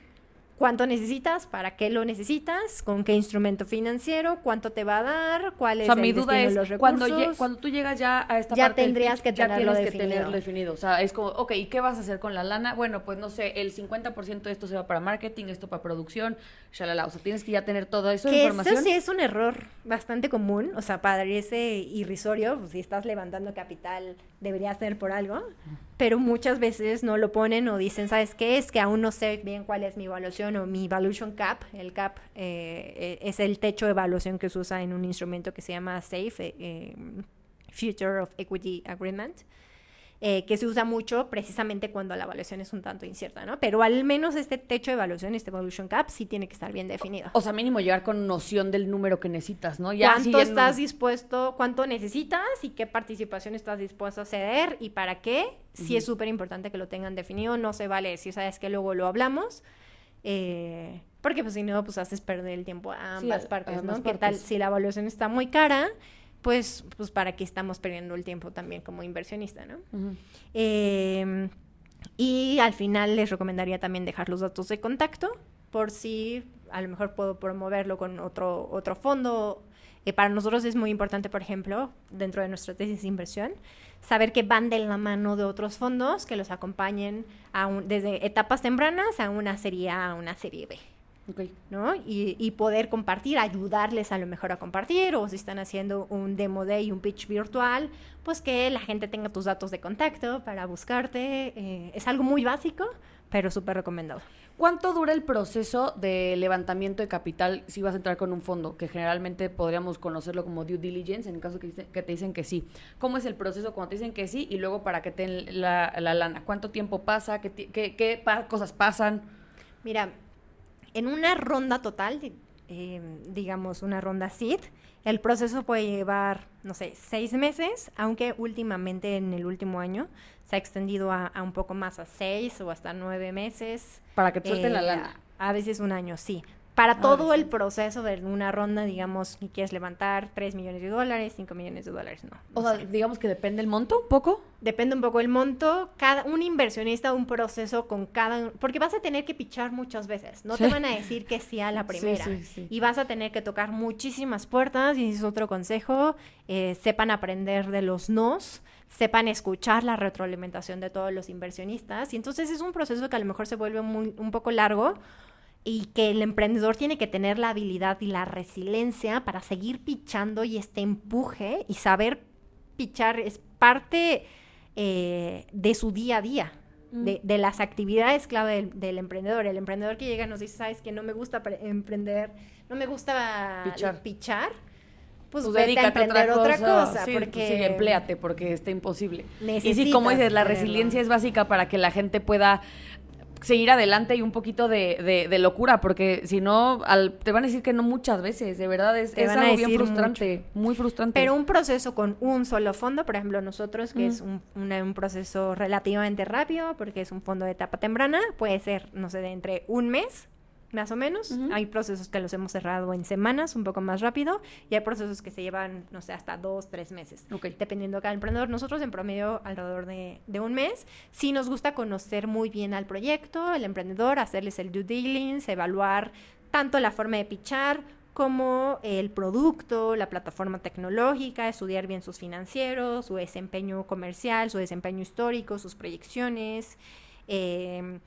cuánto necesitas, para qué lo necesitas, con qué instrumento financiero, cuánto te va a dar, cuál O es sea, el mi duda destino de es, los cuando, recursos. lle- cuando tú llegas ya a esta Ya parte del pitch, que ya tenerlo tienes que definido. tenerlo definido. O sea, es como, ok, ¿y qué vas a hacer con la lana? Bueno, pues no sé, el 50% de esto se va para marketing, esto para producción, shalala. O sea, tienes que ya tener toda esa Que información. eso sí es un error bastante común, o sea, parece irrisorio, pues, si estás levantando capital deberías tener por algo, pero muchas veces no lo ponen o dicen, ¿sabes qué? Es que aún no sé bien cuál es mi evaluación o mi evaluation cap. El cap eh, eh, es el techo de evaluación que se usa en un instrumento que se llama SAFE, eh, eh, Future of Equity Agreement. Eh, que se usa mucho precisamente cuando la evaluación es un tanto incierta, ¿no? Pero al menos este techo de evaluación, este evaluation cap, sí tiene que estar bien definido. O sea, mínimo llegar con noción del número que necesitas, ¿no? Ya ¿Cuánto siguiendo- estás dispuesto, cuánto necesitas y qué participación estás dispuesto a ceder y para qué? Sí es súper importante que lo tengan definido, no se vale decir, sabes que luego lo hablamos, eh, porque pues si no, pues haces perder el tiempo a ambas partes, a ¿no? ¿Qué tal partes. si la evaluación está muy cara? Pues, pues para qué estamos perdiendo el tiempo también como inversionista, ¿no? Eh, y al final les recomendaría también dejar los datos de contacto por si a lo mejor puedo promoverlo con otro, otro fondo. Eh, para nosotros es muy importante, por ejemplo, dentro de nuestra tesis de inversión, saber que van de la mano de otros fondos que los acompañen a un- desde etapas tempranas a una serie A, a una serie B. Ok. ¿no? Y, y poder compartir, ayudarles a lo mejor a compartir, o si están haciendo un demo day un pitch virtual, pues que la gente tenga tus datos de contacto para buscarte. eh, es algo muy básico, pero súper recomendado. ¿Cuánto dura el proceso de levantamiento de capital si vas a entrar con un fondo? Que generalmente podríamos conocerlo como due diligence, en el caso que, que te dicen que sí. ¿Cómo es el proceso cuando te dicen que sí y luego para que te den la, la lana? ¿Cuánto tiempo pasa? ¿Qué, qué- qué pa- cosas pasan? Mira, en una ronda total, eh, digamos una ronda SID, el proceso puede llevar, no sé, seis meses, aunque últimamente en el último año se ha extendido a, a un poco más, a seis o hasta nueve meses. Para que te suelten la Eh, lana. A veces un año, sí. Para Ah, todo el proceso de una ronda, digamos, que quieres levantar 3 millones de dólares, 5 millones de dólares, no. O no sea, sé. digamos que depende el monto un poco. Depende un poco el monto. Cada, un inversionista, un proceso con cada... Porque vas a tener que pichar muchas veces. No te van a decir que sí a la primera. sí, sí. Y vas a tener que tocar muchísimas puertas. Y ese es otro consejo. eh, sepan aprender de los nos. Sepan escuchar la retroalimentación de todos los inversionistas. Y entonces es un proceso que a lo mejor se vuelve muy, un poco largo y que el emprendedor tiene que tener la habilidad y la resiliencia para seguir pichando y este empuje y saber pichar es parte eh, de su día a día, de, de las actividades clave del, del emprendedor. El emprendedor que llega y nos dice, sabes que no me gusta pre- emprender, no me gusta Pichar. pichar, pues, Pues, vete a dedícate a emprender otra cosa, Sí, porque pues sí, empléate porque está imposible. y sí, como dices, la resiliencia es básica para que la gente pueda seguir adelante y un poquito de, de- de locura, porque si no, al- te van a decir que no muchas veces, de verdad, es, es algo bien frustrante, muy frustrante. Pero un proceso con un solo fondo, por ejemplo, nosotros, que es un, una- un proceso relativamente rápido, porque es un fondo de etapa temprana, puede ser, no sé, de entre un mes, más o menos. Hay procesos que los hemos cerrado en semanas, un poco más rápido, y hay procesos que se llevan, no sé, hasta dos, tres meses, dependiendo de cada emprendedor. Nosotros en promedio alrededor de, de un mes. Sí nos gusta conocer muy bien al proyecto, al emprendedor, hacerles el due diligence, evaluar tanto la forma de pichar como el producto, la plataforma tecnológica, estudiar bien sus financieros, su desempeño comercial, su desempeño histórico, sus proyecciones, eh,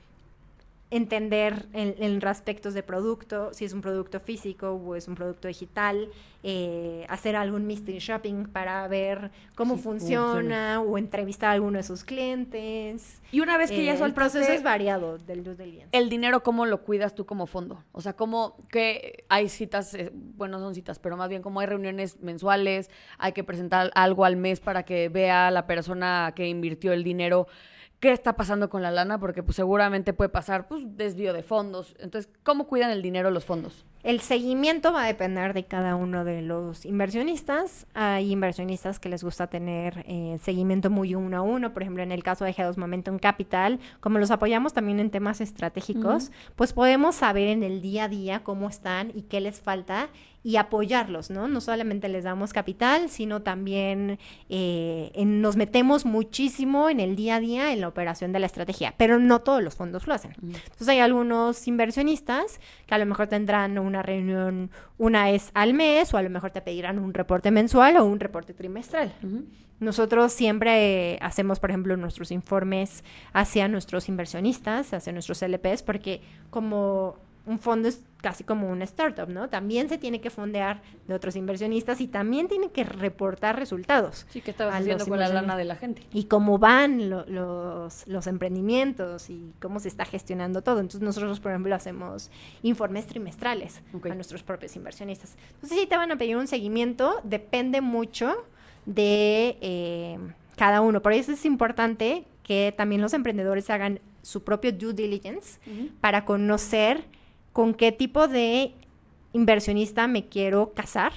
entender en, en aspectos de producto, si es un producto físico o es un producto digital, eh, hacer algún mystery shopping para ver cómo Sí, funciona o entrevistar a alguno de sus clientes. y una vez que ya Eh, el soltaste proceso es variado del due diligence. el dinero, ¿cómo lo cuidas tú como fondo? O sea, ¿cómo que hay citas, eh, bueno, no son citas, pero más bien como hay reuniones mensuales, hay que presentar algo al mes para que vea la persona que invirtió el dinero qué está pasando con la lana, porque pues seguramente puede pasar pues desvío de fondos. Entonces, ¿cómo cuidan el dinero los fondos? El seguimiento va a depender de cada uno de los inversionistas. Hay inversionistas que les gusta tener eh, seguimiento muy uno a uno. Por ejemplo, en el caso de G2 Momentum Capital, como los apoyamos también en temas estratégicos, pues podemos saber en el día a día cómo están y qué les falta y apoyarlos, ¿no? No solamente les damos capital, sino también eh, nos metemos muchísimo en el día a día en la operación de la estrategia, pero no todos los fondos lo hacen. Entonces hay algunos inversionistas que a lo mejor tendrán una reunión una vez al mes o a lo mejor te pedirán un reporte mensual o un reporte trimestral. Nosotros siempre hacemos, por ejemplo, nuestros informes hacia nuestros inversionistas, hacia nuestros LPs, porque como un fondo es casi como una startup, ¿no? También se tiene que fondear de otros inversionistas y también tiene que reportar resultados. Sí, que estabas haciendo con la lana de la gente. Y cómo van los, los emprendimientos y cómo se está gestionando todo. Entonces nosotros, por ejemplo, hacemos informes trimestrales a nuestros propios inversionistas. Entonces sí te van a pedir un seguimiento, depende mucho de eh, cada uno. Por eso es importante que también los emprendedores hagan su propio due diligence para conocer con qué tipo de inversionista me quiero casar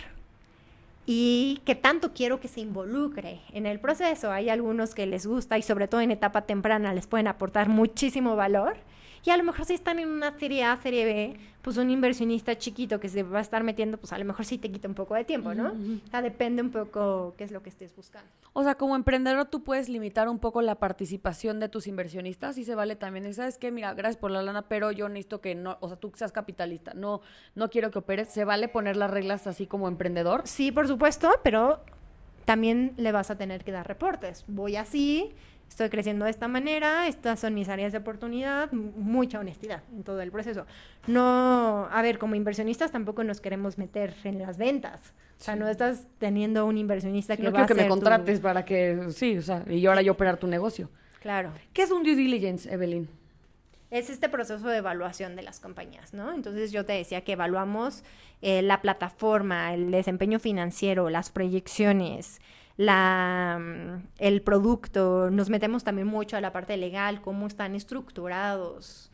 y qué tanto quiero que se involucre en el proceso. Hay algunos que les gusta y sobre todo en etapa temprana les pueden aportar muchísimo valor y a lo mejor si están en una serie A, serie B, pues un inversionista chiquito que se va a estar metiendo, pues a lo mejor sí te quita un poco de tiempo, ¿no? O sea, depende un poco qué es lo que estés buscando. O sea, como emprendedor tú puedes limitar un poco la participación de tus inversionistas y se vale también. Y sabes qué, mira, gracias por la lana, pero yo necesito que no, o sea, tú seas capitalista, no, no quiero que operes. ¿Se vale poner las reglas así como emprendedor? Sí, por supuesto, pero también le vas a tener que dar reportes. Voy así, estoy creciendo de esta manera, estas son mis áreas de oportunidad, mucha honestidad en todo el proceso. No, a ver, como inversionistas tampoco nos queremos meter en las ventas. O sea, no estás teniendo un inversionista que no va a que me contrates para que, sí, o sea, y ahora yo operar tu negocio. Claro. ¿Qué es un due diligence, Evelyn? Es este proceso de evaluación de las compañías, ¿no? Entonces yo te decía que evaluamos eh, la plataforma, el desempeño financiero, las proyecciones, la, mm, el producto, nos metemos también mucho a la parte legal, cómo están estructurados,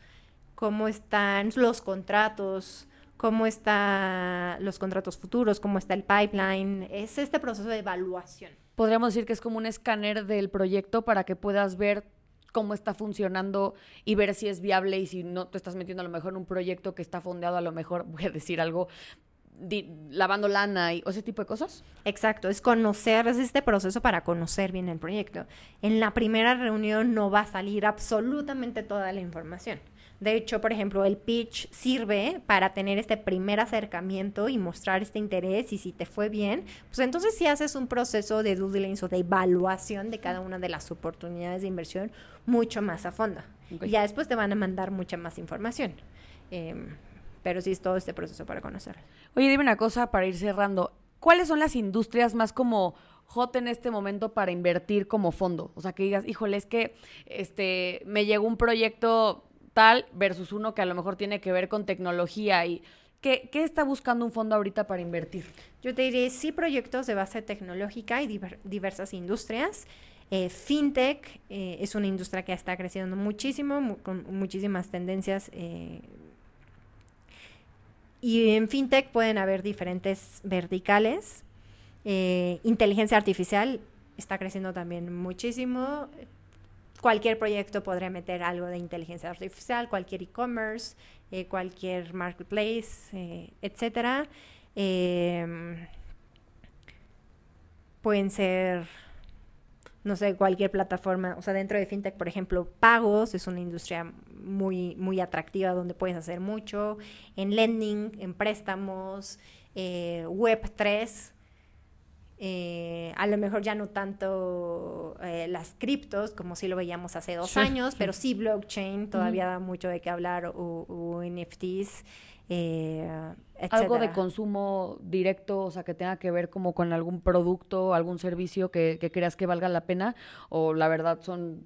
cómo están los contratos, cómo están los contratos futuros, cómo está el pipeline. Es este proceso de evaluación. Podríamos decir que es como un escáner del proyecto para que puedas ver cómo está funcionando y ver si es viable y si no te estás metiendo a lo mejor en un proyecto que está fondeado, a lo mejor voy a decir algo lavando lana y ese tipo de cosas. Exacto, es conocer, es este proceso para conocer bien el proyecto. En la primera reunión no va a salir absolutamente toda la información. De hecho, por ejemplo, el pitch sirve para tener este primer acercamiento y mostrar este interés y si te fue bien, pues entonces si haces un proceso de due diligence o de evaluación de cada una de las oportunidades de inversión mucho más a fondo. Y ya después te van a mandar mucha más información. Em, pero sí es todo este proceso para conocer. Oye, dime una cosa para ir cerrando. ¿Cuáles son las industrias más como hot en este momento para invertir como fondo? O sea, que digas, híjole, es que este, me llegó un proyecto tal versus uno que a lo mejor tiene que ver con tecnología y... ¿Qué, ¿Qué, está buscando un fondo ahorita para invertir? Yo te diré, sí, proyectos de base tecnológica y diversas industrias. Eh, fintech eh, es una industria que está creciendo muchísimo, con muchísimas tendencias eh, y en FinTech pueden haber diferentes verticales. Eh, inteligencia artificial está creciendo también muchísimo. Cualquier proyecto podría meter algo de inteligencia artificial, cualquier e-commerce, eh, cualquier marketplace, eh, etcétera. Em, pueden ser no sé, cualquier plataforma, o sea, dentro de FinTech, por ejemplo, pagos es una industria muy, muy atractiva donde puedes hacer mucho, en lending, en préstamos, eh, Web3, eh, a lo mejor ya no tanto eh, las criptos, como si lo veíamos hace dos años, pero sí blockchain, todavía da mucho de qué hablar, o NFTs. Algo de consumo directo, o sea, que tenga que ver como con algún producto, algún servicio que, creas que valga la pena, o la verdad son,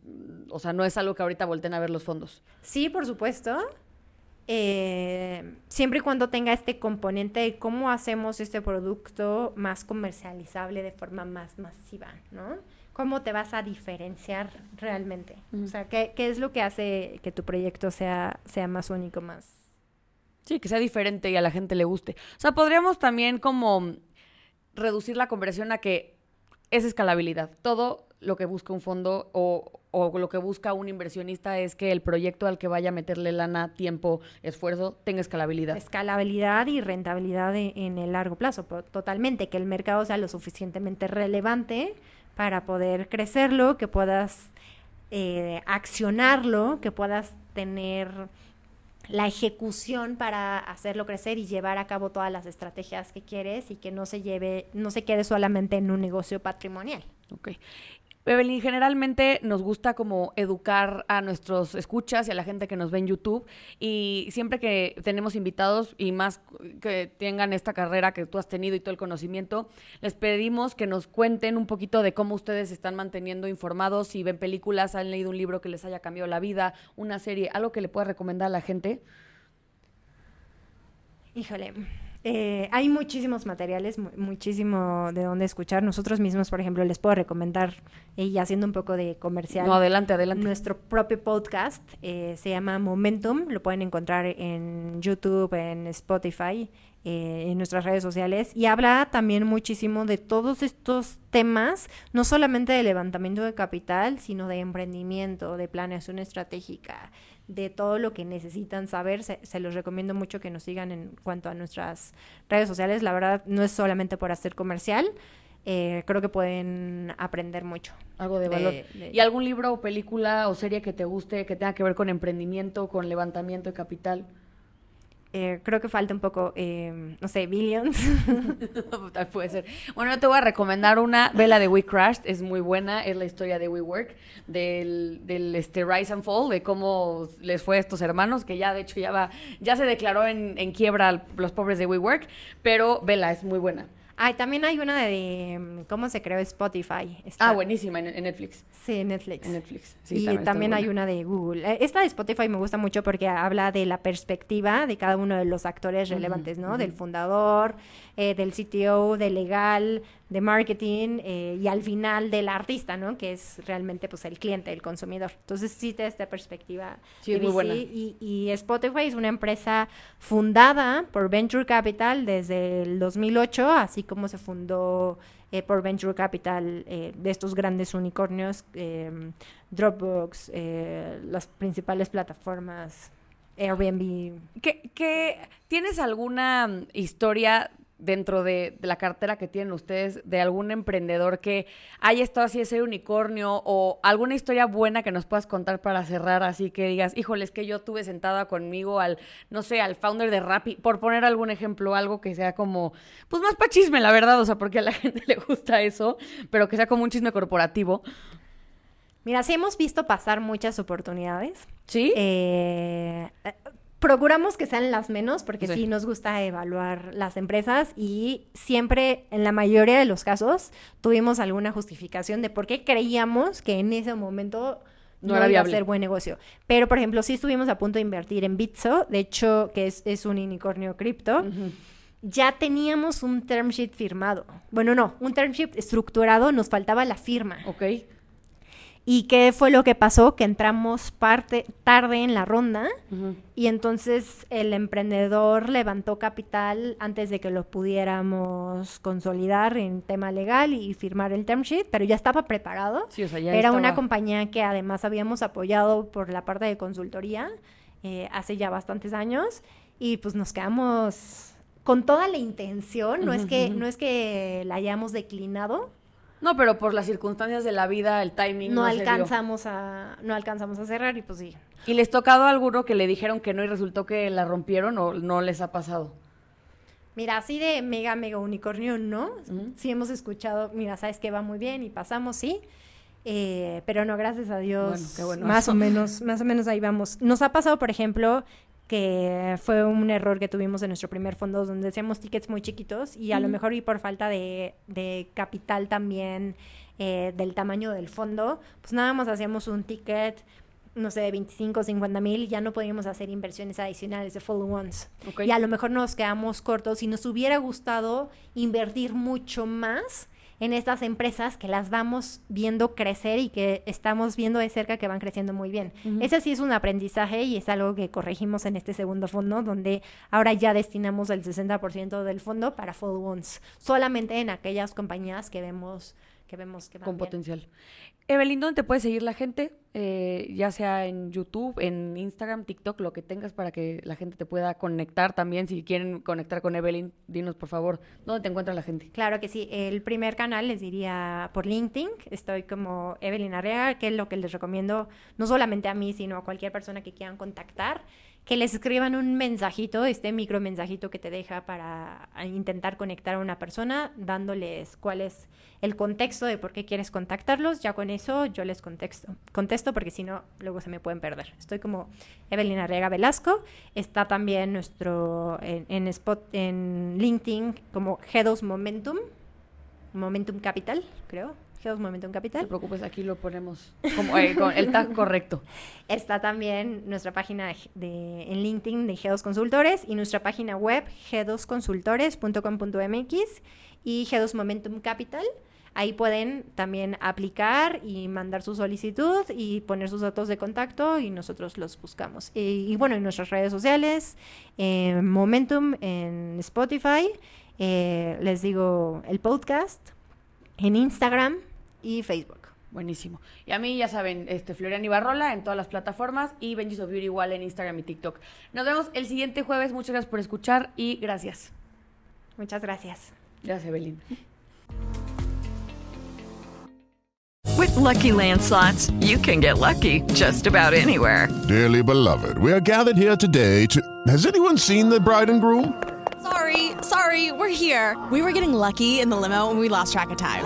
o sea, no es algo que ahorita volten a ver los fondos. Sí, por supuesto. Eh, siempre y cuando tenga este componente de cómo hacemos este producto más comercializable de forma más masiva, ¿no? ¿Cómo te vas a diferenciar realmente? O sea, ¿qué, ¿qué, es lo que hace que tu proyecto sea, sea más único, más Sí, que sea diferente y a la gente le guste. O sea, podríamos también como reducir la conversión a que es escalabilidad. Todo lo que busca un fondo o, o lo que busca un inversionista es que el proyecto al que vaya a meterle lana, tiempo, esfuerzo, tenga escalabilidad. Escalabilidad y rentabilidad e- en el largo plazo, totalmente, que el mercado sea lo suficientemente relevante para poder crecerlo, que puedas eh, accionarlo, que puedas tener la ejecución para hacerlo crecer y llevar a cabo todas las estrategias que quieres y que no se lleve, no se quede solamente en un negocio patrimonial. Evelyn, generalmente nos gusta como educar a nuestros escuchas y a la gente que nos ve en YouTube y siempre que tenemos invitados y más que tengan esta carrera que tú has tenido y todo el conocimiento, les pedimos que nos cuenten un poquito de cómo ustedes se están manteniendo informados, si ven películas, han leído un libro que les haya cambiado la vida, una serie, algo que le pueda recomendar a la gente. Híjole, eh, hay muchísimos materiales, mu- muchísimo de dónde escuchar. Nosotros mismos, por ejemplo, les puedo recomendar, eh, y haciendo un poco de comercial, No, adelante, adelante. nuestro propio podcast. eh, se llama Momentum, lo pueden encontrar en YouTube, en Spotify, eh, en nuestras redes sociales. Y habla también muchísimo de todos estos temas, no solamente de levantamiento de capital, sino de emprendimiento, de planeación estratégica, de todo lo que necesitan saber. Se, se los recomiendo mucho que nos sigan en cuanto a nuestras redes sociales. La verdad, no es solamente por hacer comercial. eh, creo que pueden aprender mucho. Algo de de- valor. de- ¿Y algún libro o película o serie que te guste que tenga que ver con emprendimiento, con levantamiento de capital? Eh, creo que falta un poco, eh, no sé, Billions. Puede ser. Bueno, yo te voy a recomendar una, vela de We Crashed, es muy buena, es la historia de WeWork, del, del este Rise and Fall, de cómo les fue a estos hermanos, que ya de hecho ya va, ya se declaró en, en quiebra los pobres de WeWork, pero vela, es muy buena. Ay, también hay una de, de, cómo se creó Spotify. Está- Ah, buenísima en, en Netflix. Sí, Netflix. En Netflix. Sí, y también hay buena. una de Google. Eh, Esta de Spotify me gusta mucho porque habla de la perspectiva de cada uno de los actores relevantes, ¿no? Del fundador, eh, del CTO, del legal, de marketing eh, y al final del artista, ¿no? Que es realmente pues el cliente, el consumidor. Entonces sí te esta perspectiva. Sí, es muy buena. Y, y Spotify es una empresa fundada por Venture Capital desde el 2008, así como se fundó eh, por Venture Capital eh, de estos grandes unicornios, eh, Dropbox, las principales plataformas, Airbnb. ¿Qué, qué- tienes alguna historia dentro de, de la cartera que tienen ustedes de algún emprendedor que haya estado así ese unicornio o alguna historia buena que nos puedas contar para cerrar así que digas, híjole, es que yo tuve sentada conmigo al, no sé, al founder de Rappi, por poner algún ejemplo, algo que sea como, pues más para chisme, la verdad, o sea, porque a la gente le gusta eso, pero que sea como un chisme corporativo. Mira, sí hemos visto pasar muchas oportunidades. ¿Sí? Eh, eh, procuramos que sean las menos porque Sí. sí. nos gusta evaluar las empresas y siempre, en la mayoría de los casos, tuvimos alguna justificación de por qué creíamos que en ese momento No no, era iba viable. a ser buen negocio. Pero, por ejemplo, sí estuvimos a punto de invertir en Bitso, de hecho, que es, es un unicornio cripto. Ya teníamos un term sheet firmado. Bueno, no, un term sheet estructurado, nos faltaba la firma. Ok. ¿Y qué fue lo que pasó? Que entramos parte, tarde en la ronda Ujú. y entonces el emprendedor levantó capital antes de que lo pudiéramos consolidar en tema legal y firmar el term sheet, pero ya estaba preparado. Sí, o sea, ya Era una compañía que además habíamos apoyado por la parte de consultoría eh, hace ya bastantes años y pues nos quedamos con toda la intención, no, es que, no es que la hayamos declinado, No, pero por las circunstancias de la vida, el timing no se dio. alcanzamos a no alcanzamos a cerrar y pues sí. ¿Y les tocado a alguno que le dijeron que no y resultó que la rompieron o no les ha pasado? Mira, así de mega mega unicornio no. Sí hemos escuchado, mira, sabes que va muy bien y pasamos, sí. Eh, pero no, gracias a Dios. Bueno, qué bueno más eso. o menos, más o menos ahí vamos. Nos ha pasado, por ejemplo, que fue un error que tuvimos en nuestro primer fondo donde hacíamos tickets muy chiquitos y a lo mejor y por falta de, de capital también eh, del tamaño del fondo, pues nada más hacíamos un ticket, no sé, de 25 o 50 mil ya no podíamos hacer inversiones adicionales de follow ones. Ok. Y a lo mejor nos quedamos cortos y nos hubiera gustado invertir mucho más en estas empresas que las vamos viendo crecer y que estamos viendo de cerca que van creciendo muy bien. Ese sí es un aprendizaje y es algo que corregimos en este segundo fondo, donde ahora ya destinamos el 60% del fondo para follow-ons, solamente en aquellas compañías que vemos que vemos que van Con bien. potencial. Evelyn, ¿dónde te puede seguir la gente? Eh, ya sea en YouTube, en Instagram, TikTok, lo que tengas para que la gente te pueda conectar también. Si quieren conectar con Evelyn, dinos por favor, ¿dónde te encuentra la gente? Claro que sí. El primer canal les diría por LinkedIn. Estoy como Evelyn Arrea, que es lo que les recomiendo, no solamente a mí, sino a cualquier persona que quieran contactar, que les escriban un mensajito, este micro mensajito que te deja para intentar conectar a una persona, dándoles cuál es el contexto de por qué quieres contactarlos. Ya con eso yo les contesto, contesto, porque si no, luego se me pueden perder. Estoy como Evelyn Arrega Velasco. Está también nuestro en, en spot en LinkedIn como G2 Momentum. Momentum Capital, creo. G2 Momentum No te Capital. preocupes, aquí lo ponemos como, eh, con el tag correcto. Está también nuestra página de, en LinkedIn de G2 Consultores y nuestra página web g2consultores.com.mx y G2 Momentum Capital. Ahí pueden también aplicar y mandar su solicitud y poner sus datos de contacto y nosotros los buscamos. Y, y bueno, en nuestras redes sociales, eh, Momentum en Spotify, eh, les digo el podcast, en Instagram y Facebook. Buenísimo. Y a mí, ya saben, este Florian Ibarrola en todas las plataformas y Benji's of Beauty igual en Instagram y TikTok. Nos vemos el siguiente jueves. Muchas gracias por escuchar y gracias. Muchas gracias. Gracias, Evelyn. With Lucky Land slots, you can get lucky just about anywhere. Dearly beloved, we are gathered here today to. Has anyone seen the bride and groom? Sorry, sorry, we're here. We were getting lucky in the limo and we lost track of time.